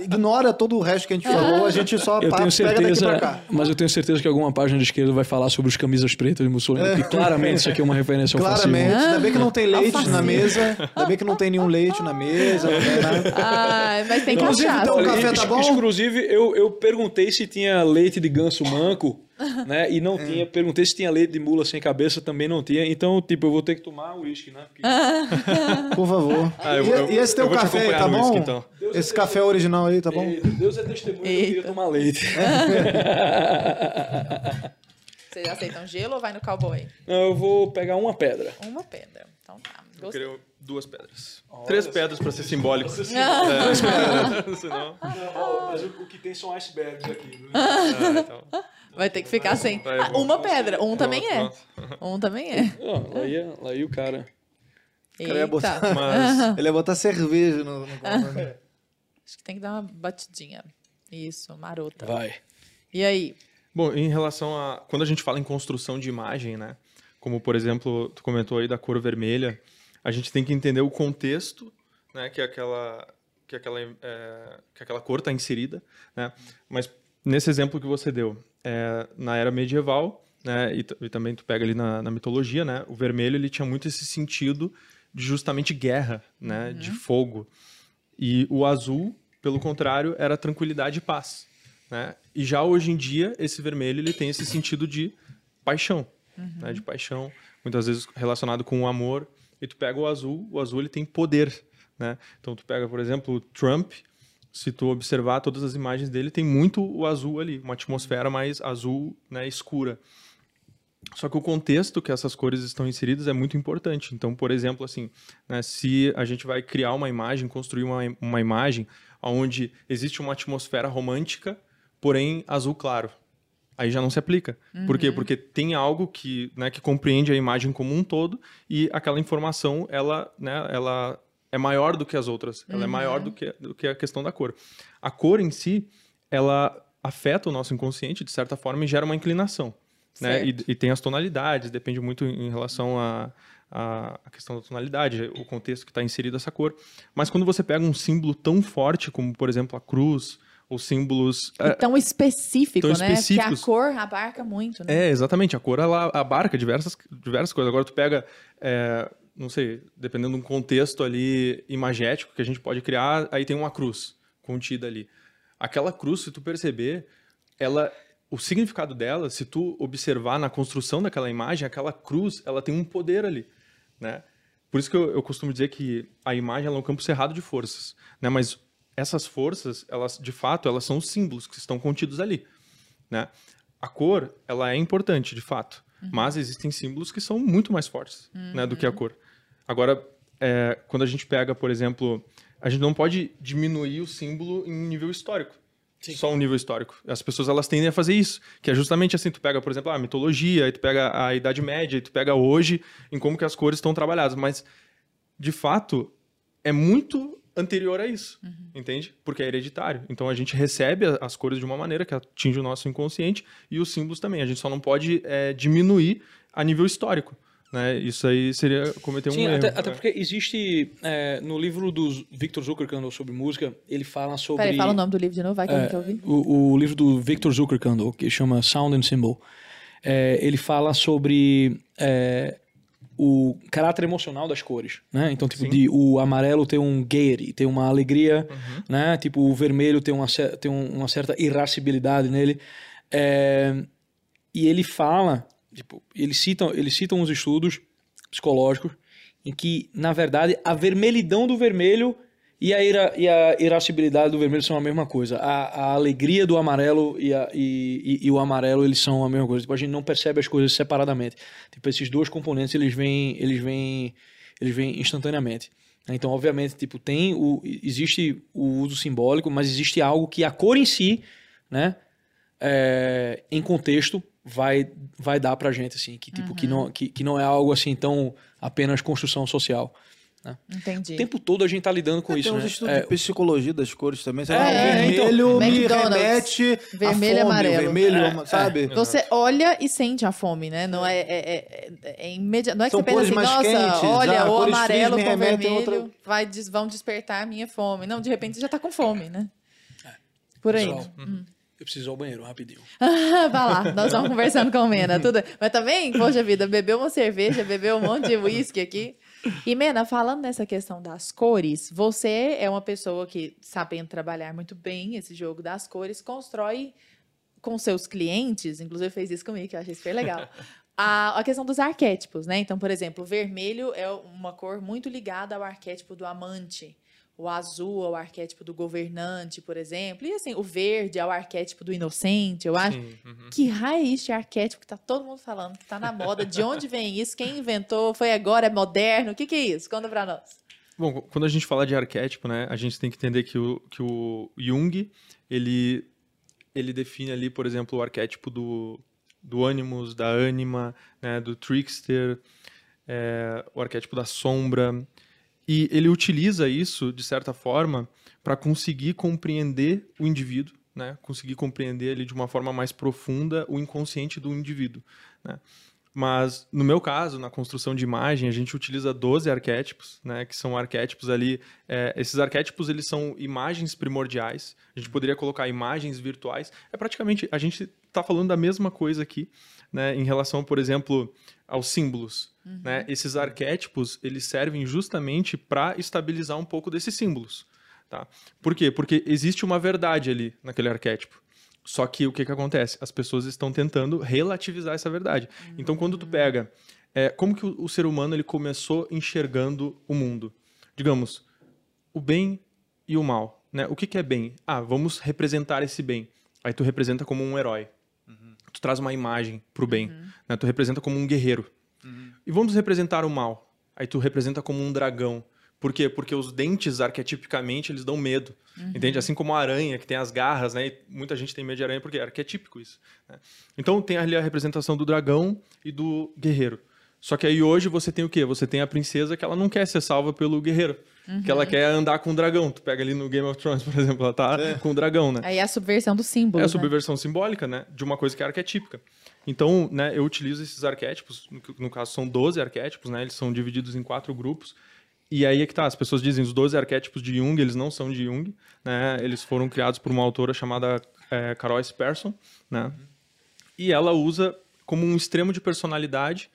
ignora todo o resto que a gente falou, a gente só Eu pá, tenho pega daqui certeza, pra cá. mas eu tenho certeza que alguma página de esquerda vai falar sobre os camisas pretas de Mussolini. E claramente isso aqui é uma referência ao Claramente, fascismo. ainda bem que não tem leite na mesa, ainda bem que não tem nenhum leite na mesa, não tem nada. Ah, mas tem cachaça. então, o café tá bom? Inclusive, eu, eu perguntei se tinha leite de ganso manco, né? E não É. tinha. Perguntei se tinha leite de mula sem cabeça, também não tinha. Então, tipo, eu vou ter que tomar uísque, né? Porque- Por favor. Ah, eu- e, eu- e esse teu eu vou te café aí, tá bom? whisky, então. Esse café original aí, tá bom? Eita, Deus é testemunha, eu queria Eita. tomar leite. Vocês aceitam gelo ou vai no cowboy? Não, eu vou pegar uma pedra. Uma pedra. Então tá. Eu queria duas pedras. Três pedras pra ser simbólico. Ah. É. Senão... Mas o, que tem são icebergs aqui. Ah, então. Vai ter que ficar sem. Ah, uma pedra. Um também é. Um também é. lá, ia, lá ia o cara. cara ia botar-. Mas Ele ia botar cerveja no, no comando. Acho que tem que dar uma batidinha. Isso, marota. Vai. E aí? Bom, em relação a. Quando a gente fala em construção de imagem, né? Como, por exemplo, tu comentou aí da cor vermelha, a gente tem que entender o contexto, né? Que aquela, que aquela, é, que aquela cor está inserida, né? Mas nesse exemplo que você deu, é, na era medieval, né? E, e também tu pega ali na, na mitologia, né? O vermelho ele tinha muito esse sentido de justamente guerra, né? De fogo. E o azul, pelo contrário, era tranquilidade e paz. Né? E já hoje em dia, esse vermelho ele tem esse sentido de paixão. Né? De paixão, muitas vezes relacionado com o amor. E tu pega o azul, o azul ele tem poder. Né? Então tu pega, por exemplo, o Trump, se tu observar todas as imagens dele, tem muito o azul ali, uma atmosfera mais azul né, escura. Só que o contexto que essas cores estão inseridas é muito importante. Então, por exemplo, assim, né, se a gente vai criar uma imagem, construir uma, uma imagem onde existe uma atmosfera romântica, porém azul claro, aí já não se aplica. Por quê? Porque tem algo que, né, que compreende a imagem como um todo e aquela informação ela, né, ela é maior do que as outras. Ela é maior do que, do que a questão da cor. A cor em si, ela afeta o nosso inconsciente de certa forma e gera uma inclinação. Né? E, e tem as tonalidades, depende muito em relação a, a, a questão da tonalidade, o contexto que está inserido essa cor. Mas quando você pega um símbolo tão forte como, por exemplo, a cruz, ou símbolos. E tão específico, tão né? específicos. Porque a cor abarca muito, né? É, exatamente. A cor ela abarca diversas, diversas coisas. Agora tu pega, é, não sei, dependendo de um contexto ali imagético que a gente pode criar, aí tem uma cruz contida ali. Aquela cruz, se tu perceber, ela, o significado dela, se tu observar na construção daquela imagem, aquela cruz, ela tem um poder ali, né? Por isso que eu, eu costumo dizer que a imagem é um campo cerrado de forças, né? Mas essas forças, elas, de fato, elas são os símbolos que estão contidos ali, né? A cor, ela é importante, de fato, uhum. mas existem símbolos que são muito mais fortes, uhum. né, do que a cor. Agora, é, quando a gente pega, por exemplo, a gente não pode diminuir o símbolo em nível histórico. Sim. Só um nível histórico. As pessoas elas tendem a fazer isso, que é justamente assim, tu pega, por exemplo, a mitologia, aí tu pega a Idade Média, aí tu pega hoje, em como que as cores estão trabalhadas, mas de fato é muito anterior a isso, uhum. entende? Porque é hereditário. Então a gente recebe as cores de uma maneira que atinge o nosso inconsciente e os símbolos também. A gente só não pode é, diminuir a nível histórico. Né? Isso aí seria cometer Sim, um até, erro. Até porque existe, é, no livro do Victor Zuckerkandl sobre música, ele fala sobre... Peraí, fala o nome do livro de novo, vai que é, eu não quero ouvir. O, o, livro do Victor Zuckerkandl, que chama Sound and Symbol, é, ele fala sobre é, o caráter emocional das cores, né? Então, tipo, de o amarelo ter um gaiety, ter uma alegria, uhum. né? Tipo, o vermelho tem uma, tem uma certa irascibilidade nele. É... E ele fala, tipo, eles citam, eles citam uns estudos psicológicos em que, na verdade, a vermelhidão do vermelho e a, ira, e a irascibilidade do vermelho são a mesma coisa. A, a alegria do amarelo e, a, e, e, o amarelo, eles são a mesma coisa. Tipo, a gente não percebe as coisas separadamente. Tipo, esses dois componentes, eles vêm, eles vêm, eles vêm instantaneamente. Então, obviamente, tipo, tem o, existe o uso simbólico, mas existe algo que a cor em si, né, é, em contexto, vai, vai dar pra gente, assim, que, tipo, uhum. que, não, que, que não é algo, assim, tão apenas construção social. Né? Entendi. O tempo todo a gente tá lidando com é, isso, tem né? estudos é, de psicologia das cores também. Sabe? É, o vermelho então, me remete vermelho a fome, amarelo. vermelho, é, sabe? Você olha e sente a fome, né? Não é, é, é, é imediato. Não é que São você pensa assim, nossa, quentes, olha, ah, o amarelo com o vermelho outra... vai, vão despertar a minha fome. Não, de repente você já tá com fome, né? Por aí. Pessoal, hum. Eu preciso ir ao banheiro, rapidinho. Vai lá, nós vamos conversando com o Mena. Tudo... Mas também, poxa vida, bebeu uma cerveja, bebeu um monte de uísque aqui. E, Mena, falando nessa questão das cores, você é uma pessoa que, sabendo trabalhar muito bem esse jogo das cores, constrói com seus clientes, inclusive fez isso comigo, que eu achei super legal, a, a questão dos arquétipos, né? Então, por exemplo, vermelho é uma cor muito ligada ao arquétipo do amante. O azul é o arquétipo do governante, por exemplo. E assim, o verde é o arquétipo do inocente. Eu acho. Uhum. Que raio é este arquétipo que tá todo mundo falando, que tá na moda? De onde vem isso? Quem inventou? Foi agora? É moderno? O que, que é isso? Conta pra nós. Bom, quando a gente fala de arquétipo, né, a gente tem que entender que o, que o Jung, ele, ele define ali, por exemplo, o arquétipo do, do ânimos, da ânima, né, do trickster, é, o arquétipo da sombra, e ele utiliza isso, de certa forma, para conseguir compreender o indivíduo, né? conseguir compreender ele de uma forma mais profunda o inconsciente do indivíduo. Né? Mas, no meu caso, na construção de imagem, a gente utiliza 12 arquétipos, né, que são arquétipos ali. É, esses arquétipos eles são imagens primordiais. A gente poderia colocar imagens virtuais. É praticamente a gente está falando da mesma coisa aqui, né, em relação, por exemplo, aos símbolos. Uhum. Né? Esses arquétipos eles servem justamente para estabilizar um pouco desses símbolos. Tá? Por quê? Porque existe uma verdade ali naquele arquétipo. Só que o que, que acontece? As pessoas estão tentando relativizar essa verdade. Uhum. Então, quando tu pega, é, como que o, o, ser humano ele começou enxergando o mundo? Digamos, o bem e o mal. Né? O que, que é bem? Ah, vamos representar esse bem. Aí tu representa como um herói. Uhum. Tu traz uma imagem pro bem. Uhum. Né? Tu representa como um guerreiro. Uhum. E vamos representar o mal. Aí tu representa como um dragão. Por quê? Porque os dentes, arquetipicamente, eles dão medo. Uhum. Entende? Assim como a aranha, que tem as garras, né? E muita gente tem medo de aranha porque é arquetípico isso. Né? Então tem ali a representação do dragão e do guerreiro. Só que aí hoje você tem o quê? Você tem a princesa que ela não quer ser salva pelo guerreiro. Que ela quer andar com o dragão. Tu pega ali no Game of Thrones, por exemplo, ela tá com o dragão, né? Aí é a subversão do símbolo. É a né? subversão simbólica, né? De uma coisa que é arquetípica. Então, né, eu utilizo esses arquétipos, no, no caso são 12 arquétipos, né? Eles são divididos em quatro grupos. E aí é que tá, as pessoas dizem os 12 arquétipos de Jung, eles não são de Jung, né? Eles foram criados por uma autora chamada é, Carol S. Persson, né? E ela usa como um extremo de personalidade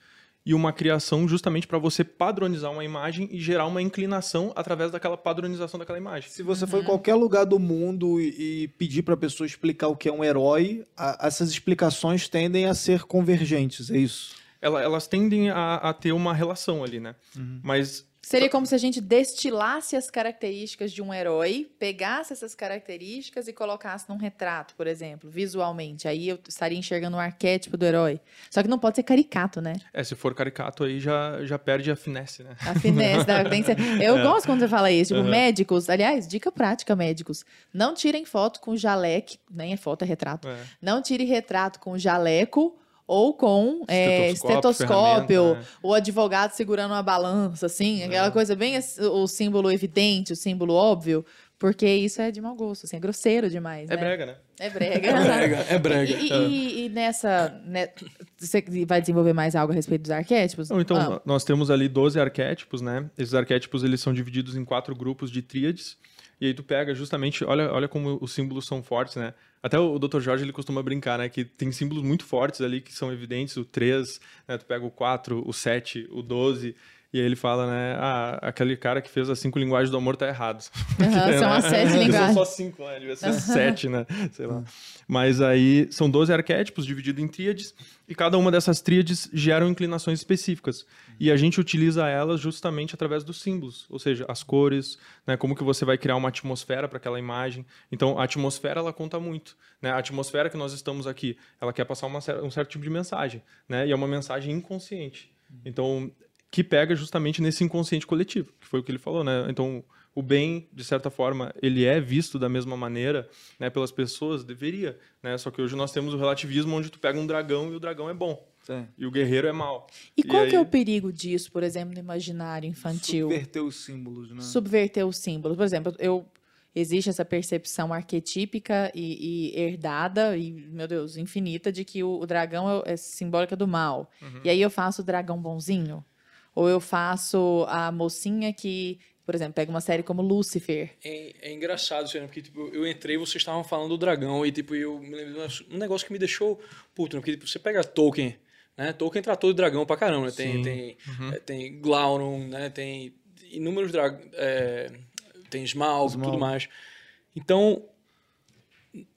e uma criação justamente para você padronizar uma imagem e gerar uma inclinação através daquela padronização daquela imagem. Se você for em qualquer lugar do mundo e, pedir para a pessoa explicar o que é um herói, a- essas explicações tendem a ser convergentes, é isso? Ela- elas tendem a, a ter uma relação ali, né? Mas Seria como se a gente destilasse as características de um herói, pegasse essas características e colocasse num retrato, por exemplo, visualmente. Aí eu estaria enxergando o arquétipo do herói. Só que não pode ser caricato, né? é, se for caricato aí já, já perde a finesse, né? A finesse da tem que ser- Eu É. gosto quando você fala isso. Tipo, médicos, aliás, dica prática, médicos. Não tirem foto com jaleco, nem é foto, é retrato. É. Não tire retrato com jaleco ou com é, Estetoscópio, é. o advogado segurando uma balança, assim, aquela coisa bem o símbolo evidente, o símbolo óbvio, porque isso é de mau gosto, assim, é grosseiro demais, É né? brega, né? É brega. É brega, é brega. E, e- e nessa, né, você vai desenvolver mais algo a respeito dos arquétipos? Não, então, Ah, nós temos ali 12 arquétipos, né? Esses arquétipos, eles são divididos em quatro grupos de tríades. E aí tu pega justamente, olha, olha como os símbolos são fortes, né? Até o Dr. Jorge, ele costuma brincar, né? Que tem símbolos muito fortes ali que são evidentes. O 3, né? Tu pega o 4, o 7, o 12... E aí ele fala, né? Ah, aquele cara que fez as cinco linguagens do amor tá errado. Aham, são as sete São linguagens. só cinco, né? Devia ser sete, né? Sei lá. Mas aí são 12 arquétipos divididos em tríades e cada uma dessas tríades geram inclinações específicas. E a gente utiliza elas justamente através dos símbolos, ou seja, as cores, né? Como que você vai criar uma atmosfera para aquela imagem. Então, a atmosfera ela conta muito, né? A atmosfera que nós estamos aqui, ela quer passar uma, um certo tipo de mensagem, né? E é uma mensagem inconsciente. Então, que pega justamente nesse inconsciente coletivo, que foi o que ele falou, né? Então, o bem, de certa forma, ele é visto da mesma maneira, né, pelas pessoas, deveria, né? Só que hoje nós temos o relativismo onde tu pega um dragão e o dragão é bom, e o guerreiro é mau. E qual E que é aí- o perigo disso, por exemplo, no imaginário infantil? Subverter os símbolos, né? Subverter os símbolos. Por exemplo, eu existe essa percepção arquetípica e, e herdada e, meu Deus, infinita de que o, o dragão é, é simbólica do mal. Uhum. E aí eu faço o dragão bonzinho? Ou eu faço a mocinha que, por exemplo, pega uma série como Lucifer. É, é engraçado né? porque tipo, eu entrei vocês estavam falando do dragão e tipo, eu me lembro de um negócio que me deixou puto, né? porque tipo, você pega Tolkien, né? Tolkien tratou de dragão pra caramba, né? Tem, Sim. tem, é, tem Glauron, né? Tem inúmeros dragões, tem Smaug e tudo mais. Então,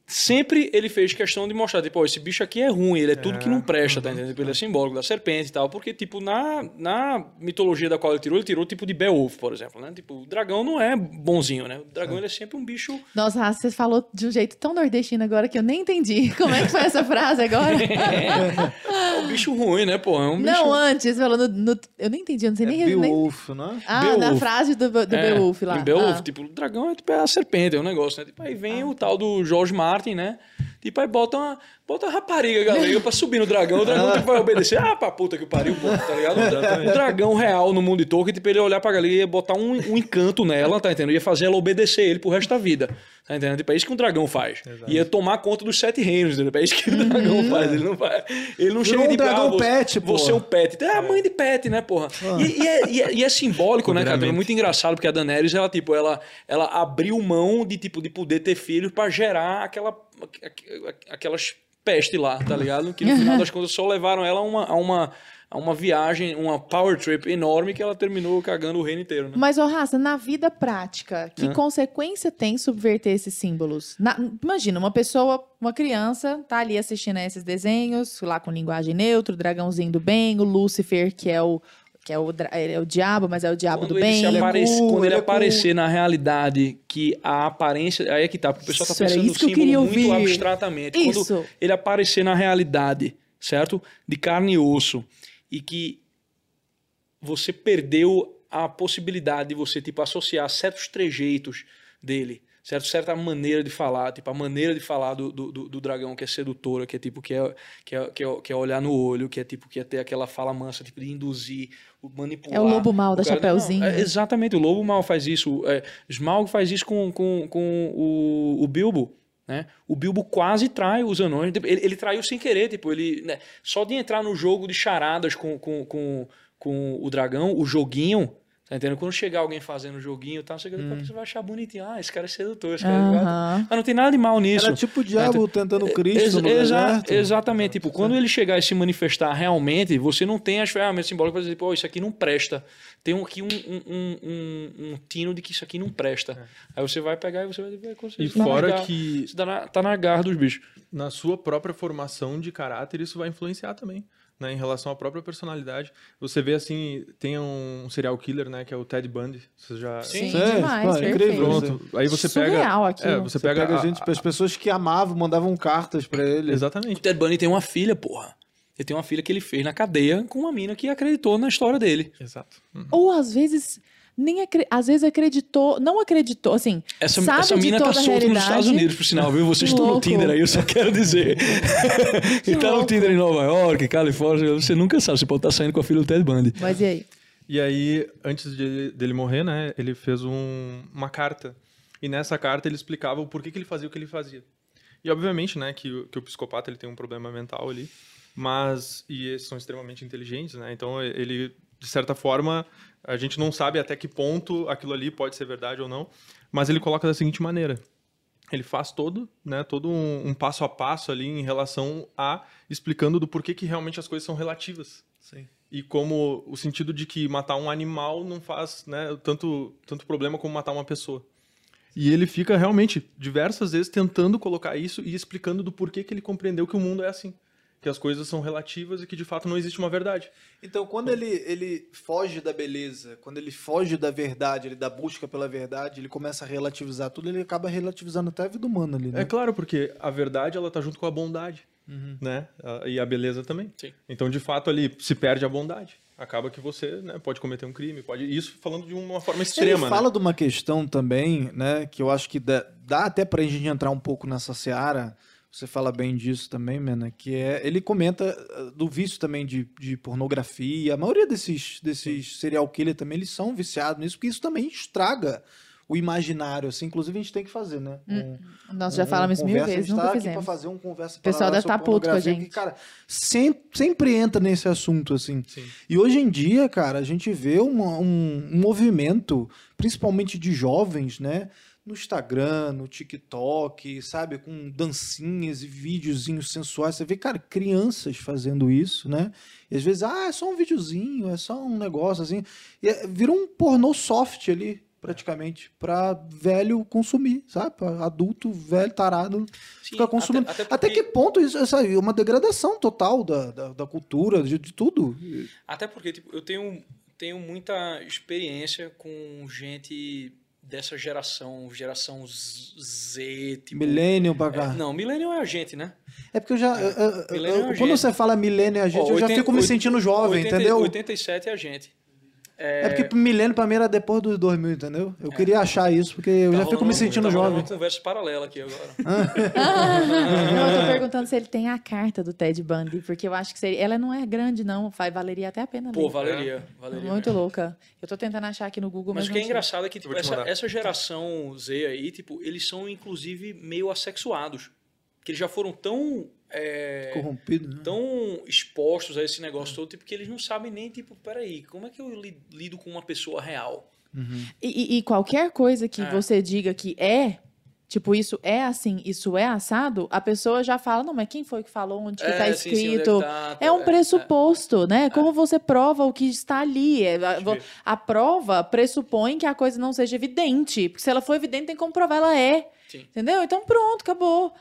sempre ele fez questão de mostrar, tipo, ó, esse bicho aqui é ruim, ele é tudo que não presta, tá entendendo? Tipo, Ele é simbólico da serpente e tal, porque, tipo, na, na mitologia da qual ele tirou, ele tirou tipo de Beowulf, por exemplo, né? Tipo, o dragão não é bonzinho, né? O dragão, ele é sempre um bicho... Nossa, Rafa, você falou de um jeito tão nordestino agora que eu nem entendi. Como é que foi essa frase agora? É um bicho ruim, né, pô? É um bicho... Não, antes, falando no, eu nem entendi, eu não sei É nem... nem... Beowulf, né? Ah, na Beowulf. frase do, do É, Beowulf lá. Em Beowulf, Ah. tipo, o dragão é, tipo, é a serpente, é um negócio, né? Tipo, aí vem o tal do George Martin, né? Tipo, aí bota uma, bota uma rapariga galega pra subir no dragão, o dragão tipo, vai obedecer. Ah, pra puta que pariu, pô, tá ligado? O dragão real no mundo de Tolkien, tipo, ele ia olhar pra galega e ia botar um, um encanto nela, tá entendendo? Ia fazer ela obedecer ele pro resto da vida. Tá entendendo? Tipo, é isso que um dragão faz. Ia tomar conta dos sete reinos, entendeu? É isso que o dragão faz. Ele não faz. Ele não chega um tipo, dragão ah, você, pet, pô. Você é um pet. É a mãe de pet, né, porra? E, e é, e é- e é simbólico, né, cara? É muito engraçado, porque a Daenerys, ela, tipo, ela, ela abriu mão de, tipo, de poder ter filhos pra gerar aquela, aqu- aquelas peste lá, tá ligado? Que no final das contas só levaram ela a uma, a uma, a uma viagem, uma power trip enorme que ela terminou cagando o reino inteiro, né? Mas, ô Raça, na vida prática, que consequência tem subverter esses símbolos? Na- imagina, uma pessoa, uma criança, tá ali assistindo a esses desenhos, lá com linguagem neutra, o dragãozinho do bem, o Lúcifer, que é o, que é o, dra- é o diabo, mas é o diabo Quando do bem. se aparece- quando ele é aparecer na realidade que a aparência. Aí é que tá, porque o pessoal tá Isso, pensando no que símbolo muito abstratamente. Isso. Quando ele aparecer na realidade, certo? De carne e osso, e que você perdeu a possibilidade de você, tipo, associar certos trejeitos dele, certo? Certa maneira de falar, tipo, a maneira de falar do, do, do- dragão que é sedutora, que é tipo, que é, que, é, que, é, que é olhar no olho, que é tipo, que é ter aquela fala mansa, tipo, de induzir, manipular. É o lobo mau da cara- Chapeuzinho. Não, é, exatamente, o lobo mal faz isso. É, Smaug faz isso com, com, com o, o Bilbo. Né? O Bilbo quase trai os anões. Tipo, Ele, ele traiu sem querer. Tipo, ele, né? Só de entrar no jogo de charadas com, com, com, com o dragão, o joguinho. Tá entendendo? Quando chegar alguém fazendo o joguinho e tal, você, você vai achar bonitinho. Ah, esse cara é sedutor, esse cara é. Mas não tem nada de mal nisso. Era tipo o diabo tentando Cristo no exa- deserto. exatamente. Tipo, quando ele chegar e se manifestar realmente, você não tem as ferramentas simbólicas para dizer, pô, isso aqui não presta. Tem aqui um, um, um, um, um tino de que isso aqui não presta. Aí você vai pegar e você vai vai conseguir. E tá fora garra- que- tá na, tá na garra dos bichos. na sua própria formação de caráter, isso vai influenciar também, né? Em relação à própria personalidade. Você vê, assim, tem um serial killer, né? Que é o Ted Bundy. Você já... Sim, Sim, demais, pô, perfeito. incrível. Pronto. Aí você pega... Aquilo. É, você Você pega... pega, a- gente, as pessoas que amavam, mandavam cartas pra ele. O Exatamente. Ted Bundy tem uma filha, porra. Ele tem uma filha que ele fez na cadeia com uma mina que acreditou na história dele. Exato. Ou às vezes nem às vezes acreditou, não acreditou, assim, Essa, sabe essa mina tá solta nos. Estados Unidos, por sinal, viu? Vocês Que estão no. Tinder aí, eu só quero dizer. e tá no. Tinder em Nova York, Califórnia, você nunca sabe, você pode estar saindo com a filha do Ted Bundy. Mas e aí? E aí, antes de, dele morrer, né? Ele fez um- uma carta. E nessa carta ele explicava o porquê que ele fazia o que ele fazia. E obviamente, né, que, o- que o psicopata ele tem um problema mental ali, mas e eles são extremamente inteligentes, né? Então ele de certa forma a gente não sabe até que ponto aquilo ali pode ser verdade ou não, mas ele coloca da seguinte maneira: ele faz todo, né, todo um, um passo a passo ali em relação a explicando do porquê que realmente as coisas são relativas Sim. e como o sentido de que matar um animal não faz né, tanto, tanto problema como matar uma pessoa. E ele fica realmente diversas vezes tentando colocar isso e explicando do porquê que ele compreendeu que o mundo é assim. Que as coisas são relativas e que de fato não existe uma verdade. Então, quando ele, ele foge da beleza, quando ele foge da verdade, ele da busca pela verdade, ele começa a relativizar tudo, ele acaba relativizando até a vida humana ali, né? É claro, porque a verdade ela tá junto com a bondade, né? A- E a beleza também. Sim. Então, de fato, ali se perde a bondade. Acaba que você né, pode cometer um crime, pode. Isso falando de uma forma extrema, Ele fala né? de uma questão também, né, que eu acho que dá, dá até pra gente entrar um pouco nessa seara, você fala bem disso também, Mena, que é, ele comenta eh, do vício também de, de pornografia, a maioria desses, desses serial killer também, eles são viciados nisso, porque isso também estraga o imaginário, assim, inclusive a gente tem que fazer, né? Um- Nós já um- falamos um mil vezes, a gente nunca tá aqui pra fizemos. fazer um conversa O pessoal deve tá sobre puto com a gente. que, cara, sempre, sempre entra nesse assunto, assim. Sim. E hoje em dia, cara, a gente vê uma- um, um movimento, principalmente de jovens, né? No Instagram, no TikTok, sabe? Com dancinhas e videozinhos sensuais. Você vê, cara, crianças fazendo isso, né? E às vezes, ah, é só um videozinho, é só um negócio assim. E é- virou um pornô soft ali, praticamente, pra velho consumir, sabe? Pra adulto, velho, tarado, Sim, ficar consumindo. até- Até, até porque- que ponto isso é uma degradação total da, da, da cultura, de, de tudo. Até porque tipo, eu tenho, tenho muita experiência com gente dessa geração, geração Z, tipo... Millennium pra É, cá. não, Millennium é a gente, né? É porque eu já. eu- eu- Millennium é quando gente. você fala milênio a gente, Ó, eu já 80 fico me sentindo jovem, 80 entendeu? 87 é a gente. É, porque milênio pra mim era depois dos 2000, entendeu? Eu queria achar isso, porque eu Tá já fico me sentindo tá jovem. uma conversa paralela aqui agora. Não, eu tô perguntando se ele tem a carta do Ted Bundy, porque eu acho que seria... ela não é grande, não. Vai, valeria até a pena Pô, ler. Valeria. Valeria Muito mesmo. louca. Eu tô tentando achar aqui no Google, Mas mas, o que é engraçado é que tipo, essa, essa geração Z aí, tipo, eles são inclusive meio assexuados. Que eles já foram tão. É, Corrompido, né? tão expostos a esse negócio todo, tipo, que eles não sabem nem, tipo, peraí, como é que eu li- lido com uma pessoa real? E, e- e qualquer coisa que É. você diga que é, tipo, isso é assim, isso é assado, a pessoa já fala, não, mas quem foi que falou, onde que É, tá sim, sim, onde é escrito? tá, É um é, pressuposto, né? Como você prova o que está ali? É, a, a prova pressupõe que a coisa não seja evidente. Porque se ela for evidente, tem como provar, ela é. Sim. Entendeu? Então pronto, acabou.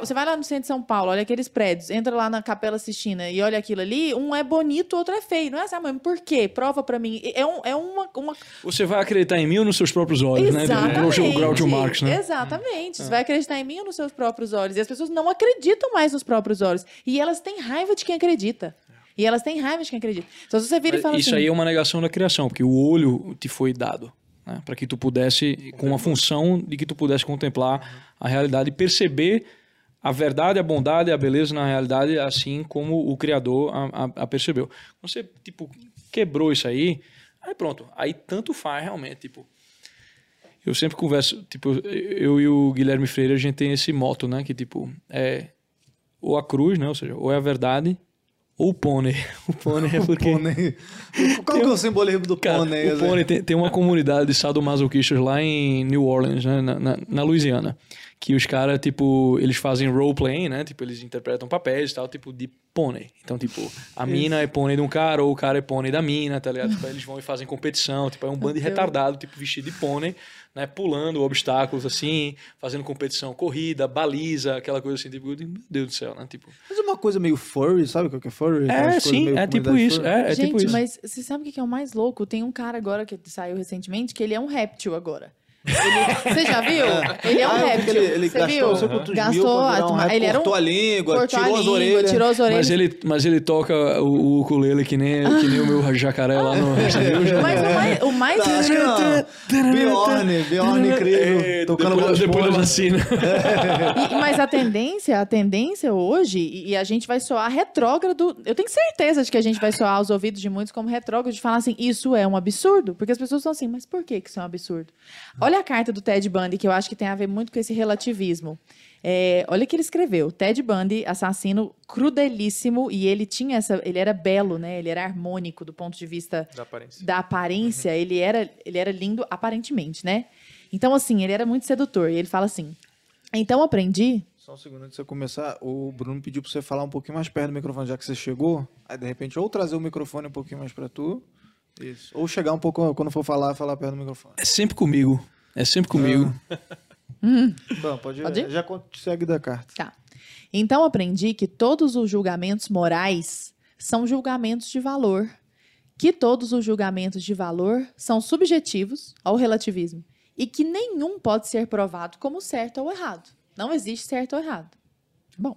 Você vai lá no centro de São Paulo, olha aqueles prédios, entra lá na Capela Sistina e olha aquilo ali, um é bonito, o outro é feio. Não é assim, ah, mas por quê? Prova pra mim. É, um- é uma, uma Você vai acreditar em mim ou nos seus próprios olhos, né? Exatamente. O Groucho Marx, né? Exatamente. Você vai acreditar em mim ou nos seus próprios olhos? E as pessoas não acreditam mais nos próprios olhos. E elas têm raiva de quem acredita. E elas têm raiva de quem acredita. Então, se você vira e Mas fala Isso assim... aí é uma negação da criação, porque o olho te foi dado. Né? para que tu pudesse, com uma função de que tu pudesse contemplar a realidade e perceber a verdade, a bondade, a beleza na realidade, assim como o Criador a, a, a percebeu. Você, tipo, quebrou isso aí, aí pronto. Aí tanto faz realmente, tipo... Eu sempre converso, tipo, eu e o Guilherme Freire, a gente tem esse moto, né? Que, tipo, é ou a cruz, né? Ou seja, ou é a verdade o pônei. O pônei é porque... Pônei. Qual que é o simbolismo do Cara, pônei? o pônei tem, tem uma comunidade de sadomasoquistas lá em New Orleans, né, na, na, na Louisiana. Que os caras, tipo, eles fazem role-playing, né? Tipo, eles interpretam papéis e tal, tipo, de pônei. Então, tipo, a mina é pônei de um cara ou o cara é pônei da mina, tá ligado? Tipo, eles vão e fazem competição. Tipo, é um bando de retardado, tipo, vestido de pônei, né? Pulando obstáculos, assim, fazendo competição, corrida, baliza, aquela coisa assim, tipo, meu Deus do céu, né? Tipo, Mas uma coisa meio furry, sabe o que é furry? É, sim, é tipo comunidade isso. furry. É, é Gente, tipo isso. mas você sabe o que que é o mais louco? Tem um cara agora que saiu recentemente que ele é um réptil agora. Ele- você já viu? Ele é um Ah, vi réptil. ele, ele você viu? Gastou, um a- rap, ele era um cortou a língua, cortou tirou a as língua, orelhas. tirou as orelhas. Mas ele, mas ele toca o, o ukulele que nem, que nem o meu jacaré lá no. Mas o mais, o mais Não, acho que não. Bjorn, Bjorn incrível, É, tocando depois, depois da vacina. E- mas a tendência, a tendência hoje, e, e a gente vai soar retrógrado. Eu tenho certeza de que a gente vai soar aos ouvidos de muitos como retrógrado, de falar assim, isso é um absurdo. Porque as pessoas estão assim, mas por que que isso é um absurdo? Olha a carta do Ted Bundy, que eu acho que tem a ver muito com esse relativismo. É, olha o que ele escreveu. Ted Bundy, assassino crudelíssimo, e ele tinha essa. Ele era belo, né? Ele era harmônico do ponto de vista Da aparência. da aparência, ele, era, ele era lindo aparentemente, né? Então, assim, ele era muito sedutor. E ele fala assim: Então aprendi. Só um segundo antes de você começar, o Bruno pediu pra você falar um pouquinho mais perto do microfone, já que você chegou. Aí, de repente, ou trazer o microfone um pouquinho mais pra tu. Isso. Ou chegar um pouco, quando for falar, falar perto do microfone. É sempre comigo. É sempre comigo. Bom, pode, Pode ir? Já segue da carta. Tá. Então aprendi que todos os julgamentos morais são julgamentos de valor. Que todos os julgamentos de valor são subjetivos ao relativismo. E que nenhum pode ser provado como certo ou errado. Não existe certo ou errado. Bom,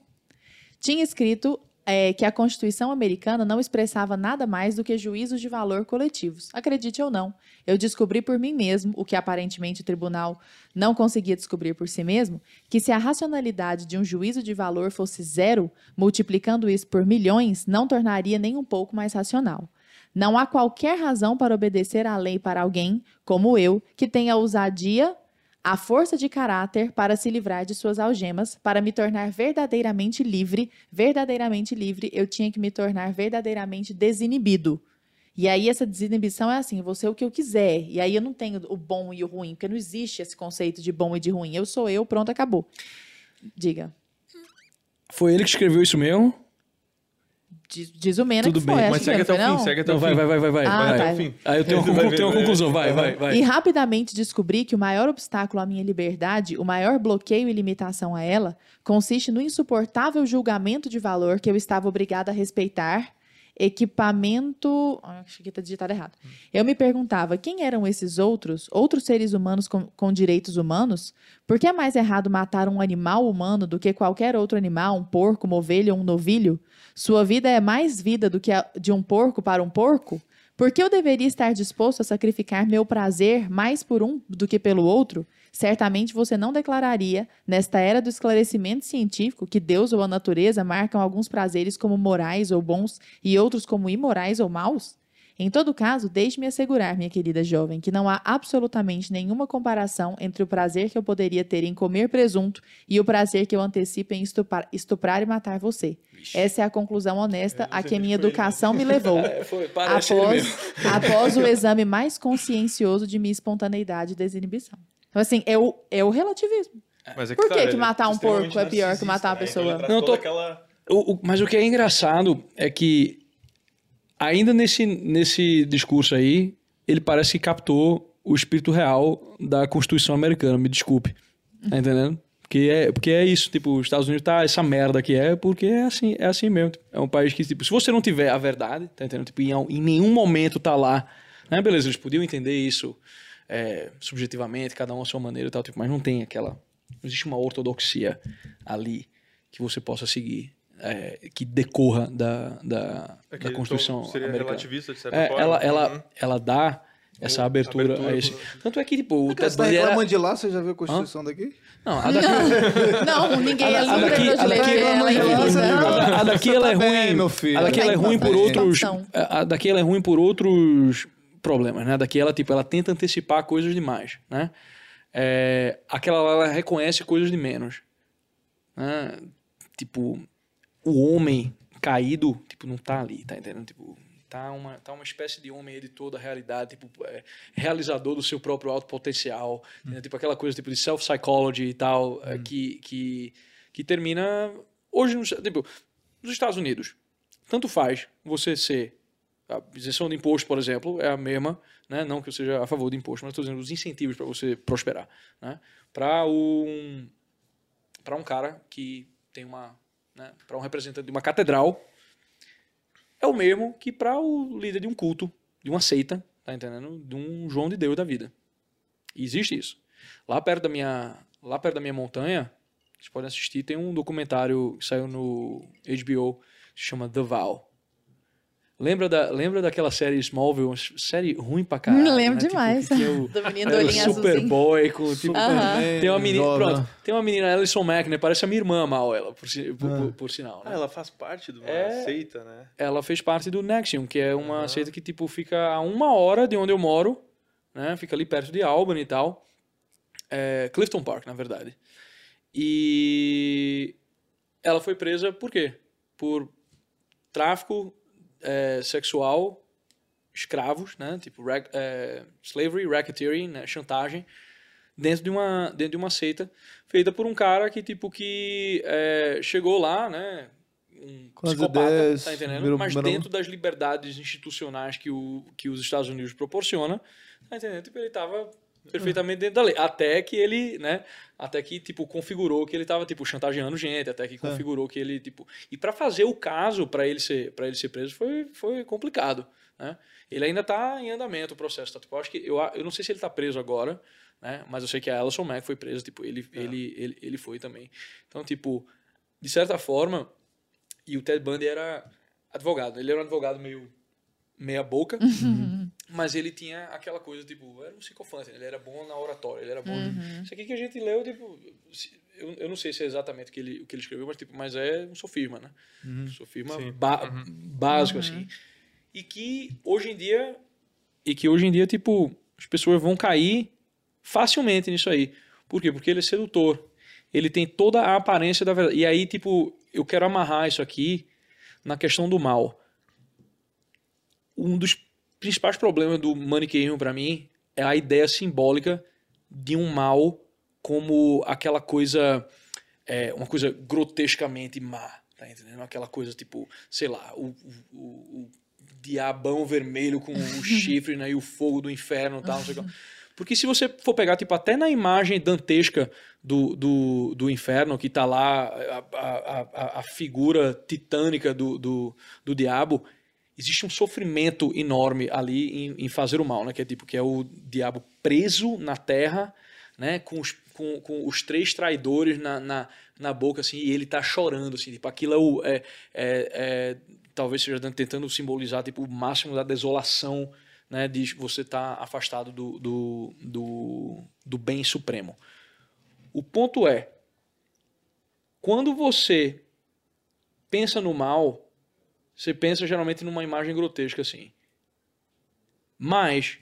tinha escrito é, que a Constituição americana não expressava nada mais do que juízos de valor coletivos. Acredite ou não, eu descobri por mim mesmo, o que aparentemente o tribunal não conseguia descobrir por si mesmo, que se a racionalidade de um juízo de valor fosse zero, multiplicando isso por milhões, não tornaria nem um pouco mais racional. Não há qualquer razão para obedecer à lei para alguém, como eu, que tenha ousadia, a força de caráter para se livrar de suas algemas, para me tornar verdadeiramente livre. Verdadeiramente livre, eu tinha que me tornar verdadeiramente desinibido. E aí essa desinibição é assim, vou ser o que eu quiser. E aí eu não tenho o bom e o ruim, porque não existe esse conceito de bom e de ruim. Eu sou eu, pronto, acabou. Diga. Foi ele que escreveu isso mesmo? Diz, diz o Mena Tudo que bem, foi. acho Mas segue até o fim, não? segue até o vai, fim. vai, vai, vai, vai. Ah, vai. tá. Até o fim. Aí eu tenho uma, Vai conclu- ver, tenho uma vai conclusão, vai, vai, vai. E rapidamente descobri que o maior obstáculo à minha liberdade, o maior bloqueio e limitação a ela, consiste no insuportável julgamento de valor que eu estava obrigada a respeitar. Equipamento. Acho que está digitado errado. Eu me perguntava quem eram esses outros, outros seres humanos com, com direitos humanos? Por que é mais errado matar um animal humano do que qualquer outro animal, um porco, uma ovelha ou um novilho? Sua vida é mais vida do que a de um porco para um porco? Por que eu deveria estar disposto a sacrificar meu prazer mais por um do que pelo outro? Certamente você não declararia, nesta era do esclarecimento científico, que Deus ou a natureza marcam alguns prazeres como morais ou bons e outros como imorais ou maus? Em todo caso, deixe-me assegurar, minha querida jovem, que não há absolutamente nenhuma comparação entre o prazer que eu poderia ter em comer presunto e o prazer que eu antecipo em estuprar, estuprar e matar você. Essa é a conclusão honesta a que a minha educação me levou. É, foi, ele após, após o exame mais consciencioso de minha espontaneidade e desinibição. Então, assim, é o, é o relativismo. Mas é Por tá, que ele que é matar um porco é pior que matar uma né? pessoa? Ele Não, tô- aquela... O- o- mas o que é engraçado é que, ainda nesse, nesse discurso aí, ele parece que captou o espírito real da Constituição americana, me desculpe. Tá entendendo? Porque é, porque é isso, tipo, os Estados Unidos tá essa merda que é, porque é assim, é assim mesmo. É um país que, tipo, se você não tiver a verdade, tá entendendo? Tipo, em, em nenhum momento tá lá. Né? Beleza, eles podiam entender isso é, subjetivamente, cada um à sua maneira e tal, tipo, mas não tem aquela. Não existe uma ortodoxia ali que você possa seguir, é, que decorra da, da, É da Constituição então seria americana. relativista, de certa É, forma. ela, ela, Uhum. ela dá essa abertura, abertura a esse. Tanto é que, tipo, o Você Ted tá Bundy era... reclamando de lá, você já viu a Constituição daqui? Não, a daqui, Não, ninguém é A livre daqui- de a daqui- ela, a então, daqui- não. a daqui ela é tá ruim, meu filho. A daqui ela é Tá ruim por outros, a a daqui ela é ruim por outros problemas, né? A Daqui ela tipo, ela tenta antecipar coisas demais, né? É, aquela lá ela reconhece coisas de menos, né? Tipo, o homem caído, tipo, não tá ali, tá entendendo? Tipo, tá uma, tá uma espécie de homem editor da realidade, tipo, é, realizador do seu próprio alto potencial, né? tipo aquela coisa tipo de self-psychology e tal, é, que, que, que termina hoje, no, tipo, nos Estados Unidos. Tanto faz você ser a isenção de imposto, por exemplo, é a mesma, né? não que eu seja a favor de imposto, mas estou dizendo os incentivos para você prosperar, né? Para um para um cara que tem uma, né? para um representante de uma catedral, é o mesmo que para o líder de um culto, de uma seita, tá entendendo? De um João de Deus da vida. E existe isso. Lá perto da minha, lá perto da minha montanha, vocês podem assistir, tem um documentário que saiu no HBO, que se chama The Vow. Lembra, da, lembra daquela série Smallville? Uma série ruim pra caralho. Lembro né? Tipo, demais. que tinha o, Do menino do olhinho azulzinho. Superboy com tipo, Aham. tem uma menina, pronto, tem uma menina Alison Mack, né? Parece a minha irmã mal ela, por, si- por, Ah. por- por sinal, né? Ah, ela faz parte de uma É. seita, né? ela fez parte do Nexium, que é uma Aham. seita que tipo fica a uma hora de onde eu moro, né? Fica ali perto de Albany e tal, é, Clifton Park, na verdade. E ela foi presa por quê? Por tráfico é, sexual, escravos, né? Tipo rack- é, slavery, racketeering, né? chantagem, dentro de uma dentro de uma seita feita por um cara que tipo que é, chegou lá, né? Um psicopata, ideias, tá entendendo? virou- Mas virou- dentro das liberdades institucionais que, o, que os Estados Unidos proporciona, tá entendendo? Tipo, ele estava perfeitamente dentro da lei. Até que ele, né? Até que, tipo, configurou que ele estava, tipo, chantageando gente, até que configurou que ele, tipo... E para fazer o caso, para ele ser para ele ser preso, foi, foi complicado, né? Ele ainda está em andamento o processo, tá? Tipo, eu acho que... Eu, eu não sei se ele está preso agora, né? Mas eu sei que a Alison Mack foi presa, tipo, ele, ele, ele, ele foi também. Então, tipo, de certa forma... E o Ted Bundy era advogado. Ele era um advogado meio meia boca, mas ele tinha aquela coisa, tipo, era um psicofante, ele era bom na oratória, ele era bom. Isso aqui que a gente leu, tipo, eu, eu não sei se é exatamente o que ele, o que ele escreveu, mas, tipo, mas é um sofisma, né? Um sofisma ba- básico, assim. E que hoje em dia, e que hoje em dia, tipo, as pessoas vão cair facilmente nisso aí. Por quê? Porque ele é sedutor. Ele tem toda a aparência da verdade. E aí, tipo, eu quero amarrar isso aqui na questão do mal. Um dos principais problemas do maniqueísmo para mim é a ideia simbólica de um mal como aquela coisa, é, uma coisa grotescamente má, tá entendendo? Aquela coisa tipo, sei lá, o, o, o- diabão vermelho com o chifre né, e o fogo do inferno tal, não sei o que. Porque se você for pegar, tipo, até na imagem dantesca do, do, do inferno, que tá lá a, a, a, a figura titânica do, do, do diabo, existe um sofrimento enorme ali em, em fazer o mal, né? Que é tipo, que é o diabo preso na terra, né? Com os, com, com os três traidores na, na, na boca, assim, e ele tá chorando, assim, tipo, aquilo é o... É, é, é, talvez seja tentando simbolizar, tipo, o máximo da desolação, né? De você estar afastado do, do, do, do bem supremo. O ponto é, quando você pensa no mal, você pensa geralmente numa imagem grotesca assim. Mas,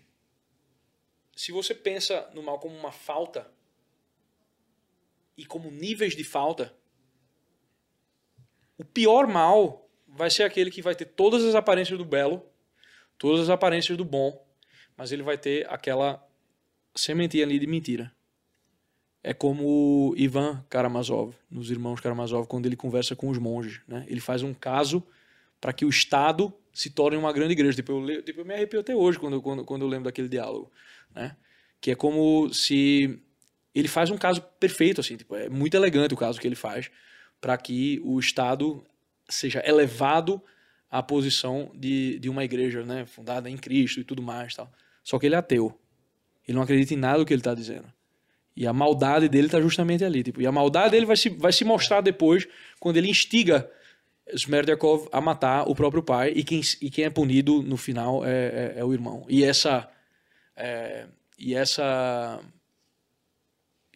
se você pensa no mal como uma falta e como níveis de falta, o pior mal vai ser aquele que vai ter todas as aparências do belo, todas as aparências do bom, mas ele vai ter aquela sementinha ali de mentira. É como o Ivan Karamazov, nos Irmãos Karamazov, quando ele conversa com os monges. Né? Ele faz um caso para que o Estado se torne uma grande igreja. Tipo, eu, tipo, eu me arrepio até hoje quando, quando, quando eu lembro daquele diálogo. Né? Que é como se ele faz um caso perfeito, assim, tipo, é muito elegante o caso que ele faz para que o Estado seja elevado à posição de, de uma igreja né, fundada em Cristo e tudo mais. Tal. Só que ele é ateu. Ele não acredita em nada do que ele está dizendo. E a maldade dele está justamente ali. Tipo, e a maldade dele vai se, vai se mostrar depois quando ele instiga Smerdjakov a matar o próprio pai e quem, e quem é punido no final é, é, é o irmão. E essa É, e essa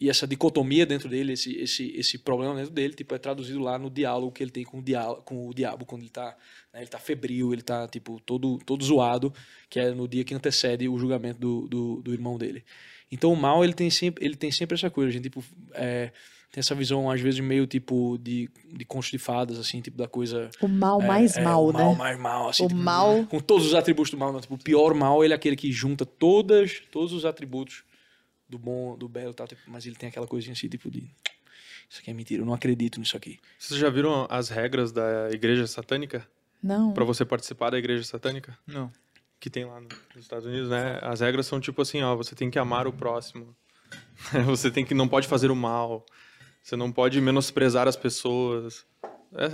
e essa dicotomia dentro dele, esse, esse, esse problema dentro dele, tipo, é traduzido lá no diálogo que ele tem com o, diálogo, com o diabo, quando ele tá, né, ele tá febril, ele tá, tipo, todo, todo zoado, que é no dia que antecede o julgamento do, do, do irmão dele. Então o mal, ele tem sempre, ele tem sempre essa coisa, gente, tipo, é, tem essa visão, às vezes, meio, tipo, de, de contos de fadas, assim, tipo, da coisa... O mal é, mais é, mal, o né? mal mais mal, assim, O tipo, mal- Com todos os atributos do mal, né? tipo, o pior mal, ele é aquele que junta todas, todos os atributos do bom, do belo e tal, tipo, mas ele tem aquela coisinha assim, tipo, de... Isso aqui é mentira, eu não acredito nisso aqui. Vocês já viram as regras da igreja satânica? Não. Pra você participar da igreja satânica? Não. Que tem lá no- nos Estados Unidos, né? As regras são tipo assim, ó, você tem que amar o próximo. você tem que não pode fazer o mal. Você não pode menosprezar as pessoas.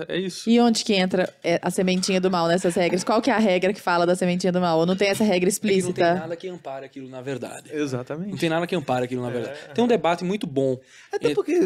É, é isso. E onde que entra é, a sementinha do mal nessas regras? Qual que é a regra que fala da sementinha do mal? Ou não tem essa regra É que não tem explícita? nada que ampare aquilo na verdade. Não Exatamente. tem nada que ampare aquilo na verdade. Tem um debate muito bom. Até É- porque,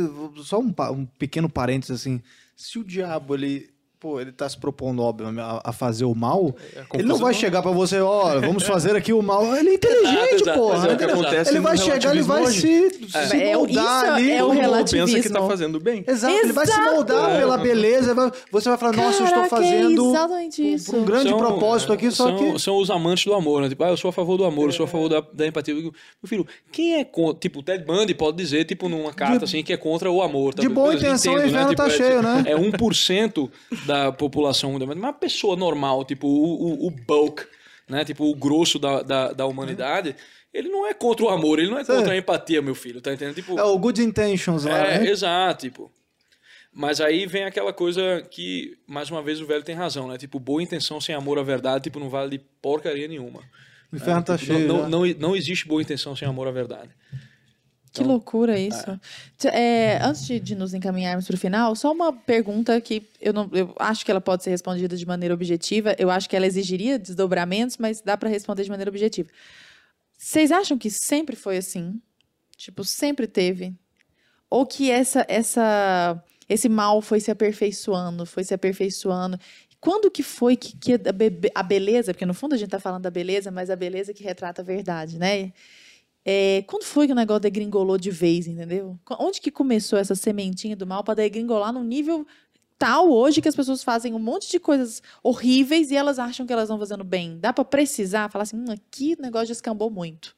só um, um pequeno parênteses assim, se o diabo, ele, pô, ele tá se propondo, óbvio, a, a fazer o mal, É ele não vai chegar pra você, ó, vamos fazer aqui o mal. Ele é inteligente, exato, porra. é o que entendeu? acontece ele no vai chegar, ele vai se, relativismo se É, moldar isso ali. é o Todo relativismo. pensa que tá fazendo bem. Exato, ele vai se Exato. moldar É. pela beleza. vai- Você vai falar, nossa, eu estou Caraca, é fazendo exatamente por- isso. por um grande São- propósito aqui, só são, que. São os amantes do amor, né? Tipo, ah, eu sou a favor do amor, eu sou a favor da, da empatia. Meu filho, quem é contra... Tipo, o Ted Bundy pode dizer, tipo, numa carta, assim, que é contra o amor. de boa intenção, o inferno tá é, cheio, né? É 1% da população mundial. Mas uma pessoa normal, tipo, o, o, o bulk, né? Tipo, o grosso da, da, da humanidade... Ele não é contra o amor, ele não é contra a empatia, meu filho, tá entendendo? Tipo, É o Good Intentions lá, é, né? exato, tipo. Mas aí vem aquela coisa que, mais uma vez, o velho tem razão, né? Tipo, boa intenção sem amor à verdade, tipo, não vale de porcaria nenhuma. O inferno tá Tipo, cheio. não, não, não, não existe boa intenção sem amor à verdade. Que loucura isso. T- é, antes de, de nos encaminharmos para o final, só uma pergunta que eu, não, eu acho que ela pode ser respondida de maneira objetiva. Eu acho que ela exigiria desdobramentos, mas dá para responder de maneira objetiva. Vocês acham que sempre foi assim? Tipo, sempre teve? Ou que essa, essa, esse mal foi se aperfeiçoando, foi se aperfeiçoando? Quando que foi que, que a, be- a beleza, porque no fundo a gente está falando da beleza, mas a beleza que retrata a verdade, né? É, quando foi que o negócio degringolou de vez, entendeu? Onde que começou essa sementinha do mal para degringolar num nível tal hoje que as pessoas fazem um monte de coisas horríveis e elas acham que elas estão fazendo bem? Dá para precisar? Falar assim, hum, aqui o negócio descambou muito.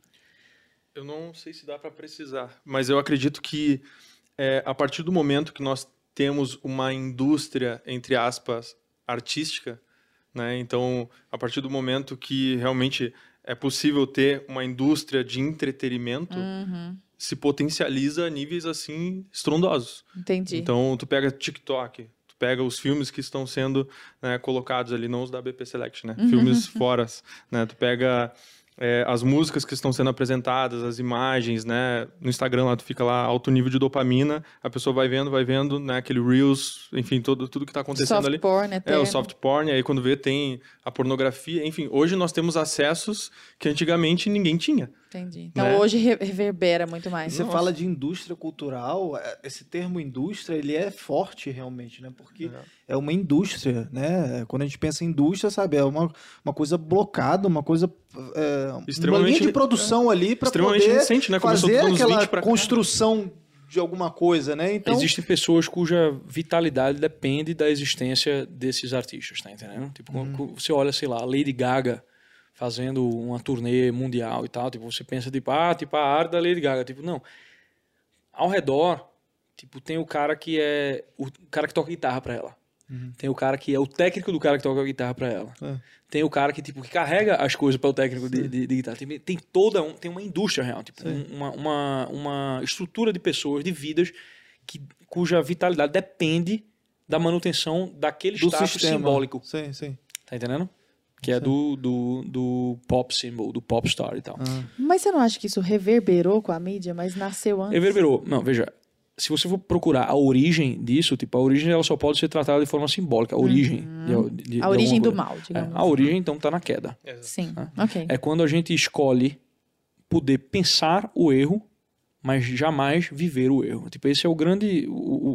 Eu não sei se dá para precisar, mas eu acredito que é, a partir do momento que nós temos uma indústria, entre aspas, artística, né? Então, a partir do momento que realmente é possível ter uma indústria de entretenimento, Uhum, se potencializa a níveis assim estrondosos. entendi. Então, tu pega TikTok, tu pega os filmes que estão sendo né, colocados ali, não os da BP Select, né? Filmes fora, né? Tu pega é, as músicas que estão sendo apresentadas, as imagens, né? No Instagram lá, tu fica lá, alto nível de dopamina, a pessoa vai vendo, vai vendo, né? Aquele Reels, enfim, todo, tudo que tá acontecendo Soft ali. porn, É, eterno. o soft porn, aí quando vê tem a pornografia, enfim, hoje nós temos acessos que antigamente ninguém tinha. Entendi. Então né? hoje re- reverbera muito E mais. você Nossa. fala de indústria cultural, é, esse termo indústria, ele é forte realmente, né? Porque é uma indústria, né? Quando a gente pensa em indústria, sabe, é uma, uma coisa blocada, uma coisa é, uma Extremamente- linha de produção ali para Extremamente poder recente, né? Começou fazer aquela 20 pra cá. construção de alguma coisa, né? Então, Existem pessoas cuja vitalidade depende da existência desses artistas, tá entendendo? Tipo, quando você olha, sei lá, a Lady Gaga fazendo uma turnê mundial e tal, tipo, você pensa, tipo, ah, tipo, a arte da Lady Gaga. Tipo, não. Ao redor, tipo, tem o cara que é o cara que toca guitarra pra ela. Tem o cara que é o técnico do cara que toca guitarra pra ela. É. Tem o cara que, tipo, que carrega as coisas para o técnico de, de- de guitarra. Tem, tem toda um, tem uma indústria real, tipo, um- uma, uma, uma estrutura de pessoas, de vidas, que, cuja vitalidade depende da manutenção daquele do status sistema. simbólico. Sim, sim. Tá entendendo? Que é do, do, do pop symbol, do pop star e tal. Mas você não acha que isso reverberou com a mídia, mas nasceu antes? Reverberou. Não, veja. Se você for procurar a origem disso, tipo, a origem ela só pode ser tratada de forma simbólica. A origem. de- de- de Uhum. A origem do mal, É, digamos. a origem, então, tá na queda. Sim, ok. É quando a gente escolhe poder pensar o erro, mas jamais viver o erro. Tipo, esse é o grande. O,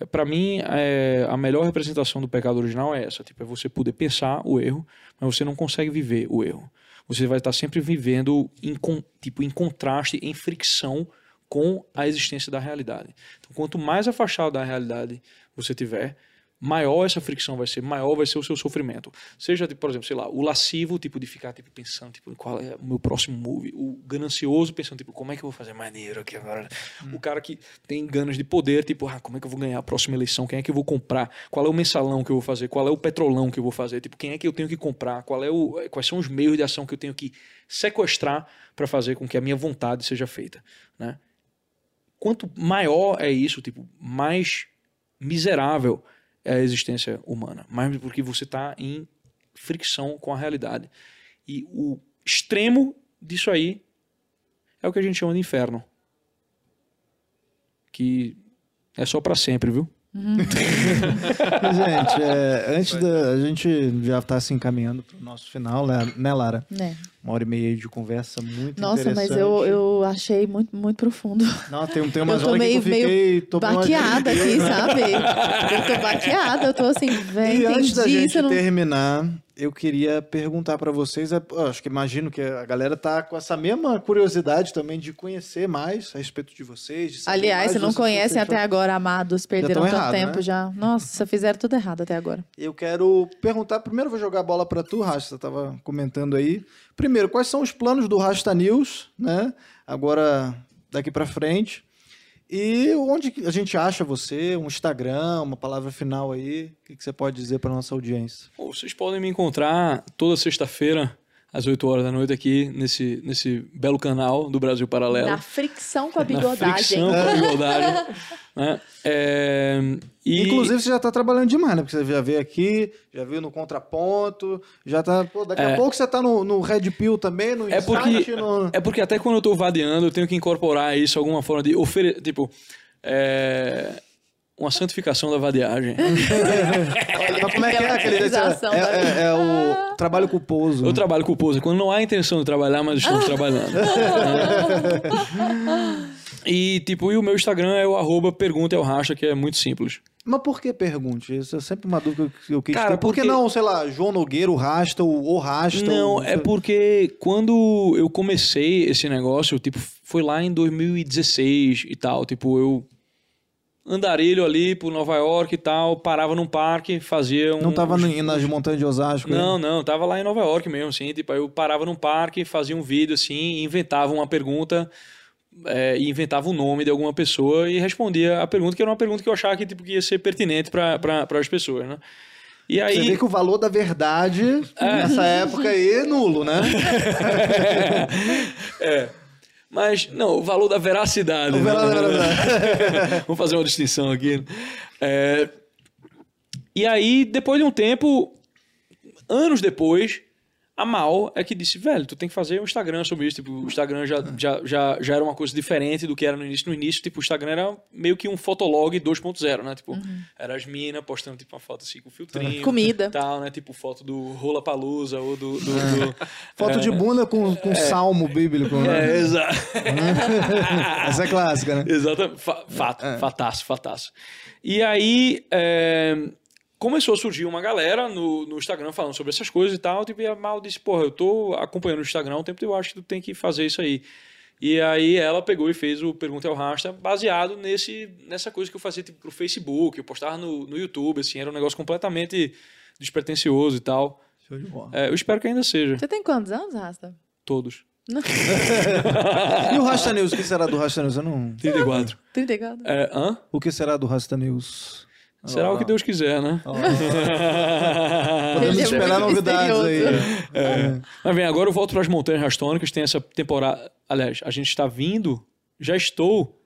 o, para mim, é, a melhor representação do pecado original é essa. Tipo, é você poder pensar o erro, mas você não consegue viver o erro. Você vai estar sempre vivendo em, tipo, em contraste, em fricção com a existência da realidade. Então, quanto mais afastado da realidade você tiver, maior essa fricção vai ser, maior vai ser o seu sofrimento. Seja, tipo, por exemplo, sei lá, o lascivo, tipo, de ficar tipo, pensando, tipo, qual é o meu próximo move. O ganancioso pensando, tipo, como é que eu vou fazer mais dinheiro aqui agora? Hum. O cara que tem ganas de poder, tipo, ah, como é que eu vou ganhar a próxima eleição? Quem é que eu vou comprar? Qual é o mensalão que eu vou fazer? Qual é o petrolão que eu vou fazer? Tipo, quem é que eu tenho que comprar? Qual é o, quais são os meios de ação que eu tenho que sequestrar para fazer com que a minha vontade seja feita, né? Quanto maior é isso, tipo, mais miserável é a existência humana, mas porque você está em fricção com a realidade. E o extremo disso aí é o que a gente chama de inferno. Que é só para sempre, viu? Uhum. gente, é, antes da. A gente já está se encaminhando para o nosso final, né, né Lara? É. Uma hora e meia de conversa muito Nossa, interessante. mas eu, eu achei muito, muito profundo. Não, tem, tem umas eu tô meio, que eu fiquei... Meio baqueada aqui, sabe? Eu tô baqueada, eu tô assim, vem, E antes da gente não... terminar, eu queria perguntar para vocês, acho que imagino que a galera tá com essa mesma curiosidade também de conhecer mais a respeito de vocês. De Aliás, se não conhecem até agora, amados, perderam tanto errado, tempo né? já. Nossa, fizeram tudo errado até agora. Eu quero perguntar, primeiro vou jogar a bola para tu, Rasta, tava comentando aí. Primeiro, quais são os planos do Rasta News, né? Agora daqui para frente. E onde a gente acha você? Um Instagram, uma palavra final aí? O que você pode dizer para nossa audiência? Bom, vocês podem me encontrar toda sexta-feira às 8 horas da noite aqui nesse, nesse belo canal do Brasil Paralelo. Na fricção com a bigodagem. Na fricção com a bigodagem. né? é, e... Inclusive, você já está trabalhando demais, né? Porque você já veio aqui, já veio no contraponto, já tá. Pô, daqui é... a pouco você está no, no Red Pill também, no é porque, no... É porque até quando eu estou vadeando, eu tenho que incorporar isso, alguma forma de oferecer. Tipo. É uma santificação da vadiagem. Mas como é que é aquele é, é, é, o trabalho culposo. O trabalho culposo, quando não há intenção de trabalhar, mas estamos trabalhando. e, tipo, e o meu Instagram é o arroba pergunta é racha, que é muito simples. Mas por que pergunte? Isso é sempre uma dúvida que eu quis Cara, ter. Por porque... que não, sei lá, João Nogueira, o Rasta, o Rasta? Não, o... é porque quando eu comecei esse negócio, tipo, foi lá em 2016 e tal. Tipo, eu andarilho ali por Nova York e tal, parava num parque, fazia um... Não tava nas montanhas de Osasco? Não, né? não, tava lá em Nova York mesmo, assim, tipo, eu parava num parque, fazia um vídeo, assim, inventava uma pergunta, é, inventava o nome de alguma pessoa e respondia a pergunta, que era uma pergunta que eu achava que, tipo, que ia ser pertinente para as pessoas, né? E aí... Você vê que o valor da verdade é. nessa época aí é nulo, né? é. Mas, não, o valor da veracidade. O né? valor da veracidade. Vamos fazer uma distinção aqui. É... E aí, depois de um tempo, anos depois, a Mal é que disse, velho, tu tem que fazer um Instagram sobre isso. Tipo, o Instagram já, já, já, já era uma coisa diferente do que era no início. No início, tipo, o Instagram era meio que um fotolog 2.0, né? Tipo, uhum. era as minas postando, tipo, uma foto assim com filtrinho. Comida. Tal, né? Tipo, foto do Rola Palusa ou do... do, do foto é, de bunda com, com é, salmo bíblico. Né? É, exato. Essa é clássica, né? Exatamente. Fato, é. fataço, fataço. E aí... É, começou a surgir uma galera no, no Instagram falando sobre essas coisas e tal. Tipo, e a Mal disse, porra, eu tô acompanhando o Instagram há um tempo, eu acho que tu tem que fazer isso aí. E aí ela pegou e fez o Pergunta ao Rasta baseado nesse, nessa coisa que eu fazia tipo, pro Facebook, eu postava no, no YouTube, assim, era um negócio completamente despretensioso e tal. Show de bola. É, eu espero que ainda seja. Você tem quantos anos, Rasta? Todos. e o Rasta News? O que será do Rasta News? Eu não... 34. 34. É, hã? O que será do Rasta News? Será oh. o que Deus quiser, né? Oh. Podemos é esperar novidades aí. É. Mas bem, agora eu volto para as Montanhas Rastônicas. Tem essa temporada. Aliás, a gente está vindo, já estou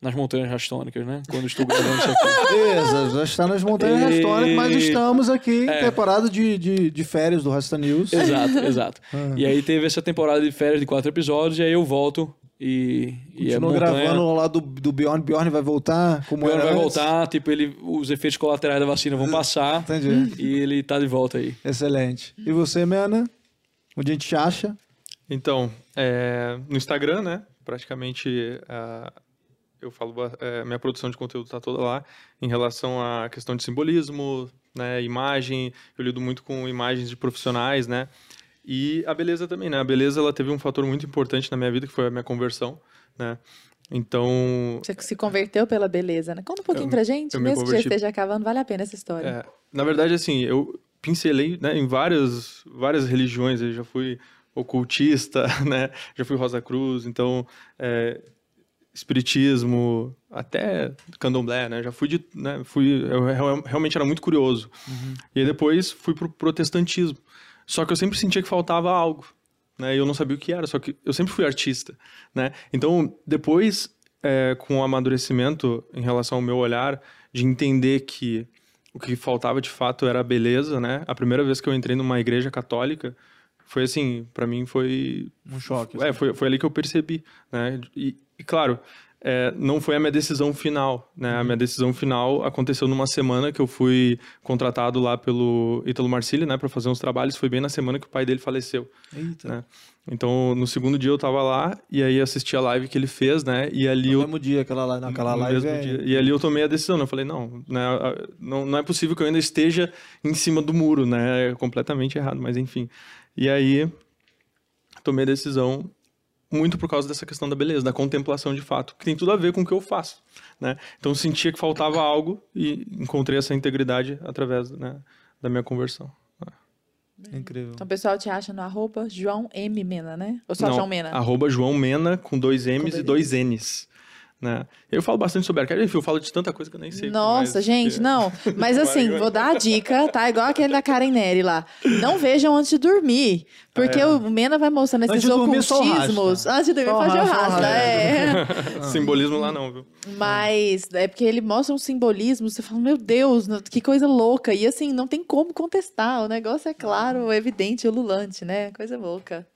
nas Montanhas Rastônicas, né? Quando estou gravando isso aqui. Beleza, já está nas Montanhas e... Rastônicas, mas estamos aqui é. em temporada de, de, de, férias do Rasta News. Exato, exato. Ah. E aí teve essa temporada de férias de quatro episódios, e aí eu volto e, e é gravando lá do, do Bjorn. Bjorn vai voltar como Bjorn vai antes. voltar, tipo, ele, os efeitos colaterais da vacina vão passar. Entendi. E ele tá de volta aí. Excelente. E você, Mena? Onde a gente acha? Então, é, no Instagram, né? Praticamente, uh, eu falo, uh, minha produção de conteúdo está toda lá em relação à questão de simbolismo, né, imagem. Eu lido muito com imagens de profissionais, né? E a beleza também, né? A beleza ela teve um fator muito importante na minha vida que foi a minha conversão, né? Então. Você se converteu pela beleza, né? Conta um pouquinho eu, pra gente, mesmo converti... que já esteja acabando, vale a pena essa história. É, na verdade, assim, eu pincelei né, em várias, várias religiões, eu já fui ocultista, né? Já fui Rosa Cruz, então. É, espiritismo, até candomblé, né? Já fui de, né? Fui, eu realmente era muito curioso. Uhum. E aí depois fui pro protestantismo. Só que eu sempre sentia que faltava algo, né? E eu não sabia o que era, só que eu sempre fui artista, né? Então, depois, é, com o amadurecimento em relação ao meu olhar, de entender que o que faltava de fato era a beleza, né? A primeira vez que eu entrei numa igreja católica, foi assim, para mim foi um choque. É, assim. foi, foi ali que eu percebi, né? E, e claro, é, não foi a minha decisão final, né? A minha decisão final aconteceu numa semana que eu fui contratado lá pelo Ítalo Marcilli, né, para fazer uns trabalhos. Foi bem na semana que o pai dele faleceu. Né? Então, no segundo dia eu tava lá e aí assisti a live que ele fez, né? E ali no eu... mesmo dia, aquela live, naquela live. É... E ali eu tomei a decisão, né? Eu falei, não, né, não, não é possível que eu ainda esteja em cima do muro, né? É completamente errado, mas enfim. E aí tomei a decisão muito por causa dessa questão da beleza, da contemplação de fato, que tem tudo a ver com o que eu faço, né? Então eu sentia que faltava algo e encontrei essa integridade através né, da minha conversão. É incrível. Então o pessoal te acha no arroba João M. Mena, né? Ou só Não, João Mena? Arroba João Mena com dois M's com e dois N's. Né? Eu falo bastante sobre arcade, enfim, eu falo de tanta coisa que eu nem sei. Nossa, mais, gente, não. Mas assim, vou dar a dica, tá? Igual aquele da Karen Nery lá. Não vejam antes de dormir. Porque ah, é. o Mena vai mostrando esses ocultismos. Antes de dormir, fazer o rasta. É. Simbolismo lá não, viu? Mas é porque ele mostra um simbolismo, você fala, meu Deus, que coisa louca. E assim, não tem como contestar. O negócio é claro, evidente, ululante, né? Coisa louca.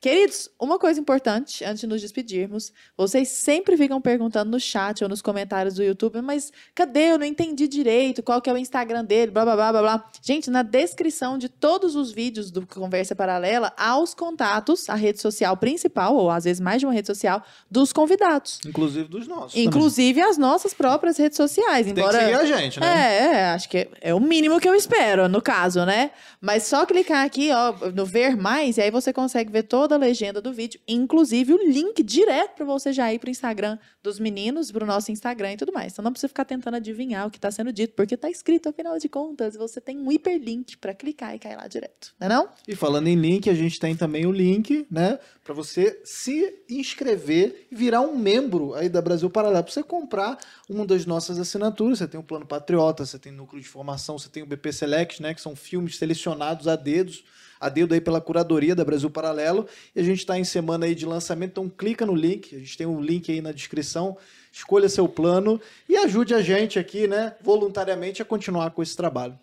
Queridos, uma coisa importante antes de nos despedirmos: vocês sempre ficam perguntando no chat ou nos comentários do YouTube, mas cadê? Eu não entendi direito qual que é o Instagram dele, blá blá blá blá blá. Gente, na descrição de todos os vídeos do Conversa Paralela, há os contatos, a rede social principal, ou às vezes mais de uma rede social, dos convidados. Inclusive dos nossos. Inclusive também. as nossas próprias redes sociais. Tem embora... que seguir a gente, né? É, é, acho que é, é o mínimo que eu espero, no caso, né? Mas só clicar aqui, ó, no ver mais, e aí você consegue ver toda toda a legenda do vídeo, inclusive o link direto para você já ir para o Instagram dos meninos, para o nosso Instagram e tudo mais. Então não precisa ficar tentando adivinhar o que está sendo dito, porque está escrito, afinal de contas, você tem um hiperlink para clicar e cair lá direto, não é não? E falando em link, a gente tem também o link, né, para você se inscrever e virar um membro aí da Brasil Paralelo, para você comprar uma das nossas assinaturas. Você tem o Plano Patriota, você tem Núcleo de Formação, você tem o BP Select, né, que são filmes selecionados a dedos a dedo aí pela curadoria da Brasil Paralelo. E a gente está em semana aí de lançamento, então clica no link, a gente tem um link aí na descrição, escolha seu plano e ajude a gente aqui, né, voluntariamente a continuar com esse trabalho.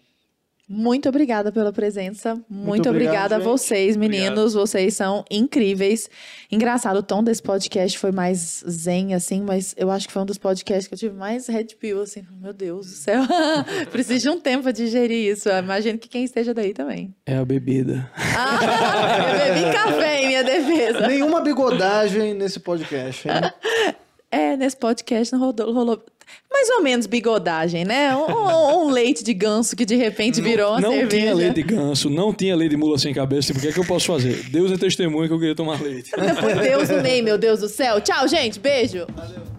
Muito obrigada pela presença. Muito, Muito obrigada a vocês, meninos. Obrigado. Vocês são incríveis. Engraçado, o tom desse podcast foi mais zen, assim, mas eu acho que foi um dos podcasts que eu tive mais red pill, assim. Meu Deus do céu. Preciso de um tempo para digerir isso. Eu imagino que quem esteja daí também. É a bebida. Ah, eu bebi café em minha defesa. Nenhuma bigodagem nesse podcast, hein? É, nesse podcast não rolou, rolou mais ou menos bigodagem, né? Um, um, leite de ganso que de repente virou uma não cerveja. Não tinha leite de ganso, não tinha leite de mula sem cabeça. Tipo, o que é que eu posso fazer? Deus é testemunha que eu queria tomar leite. Por Deus no meio, meu Deus do céu. Tchau, gente. Beijo. Valeu.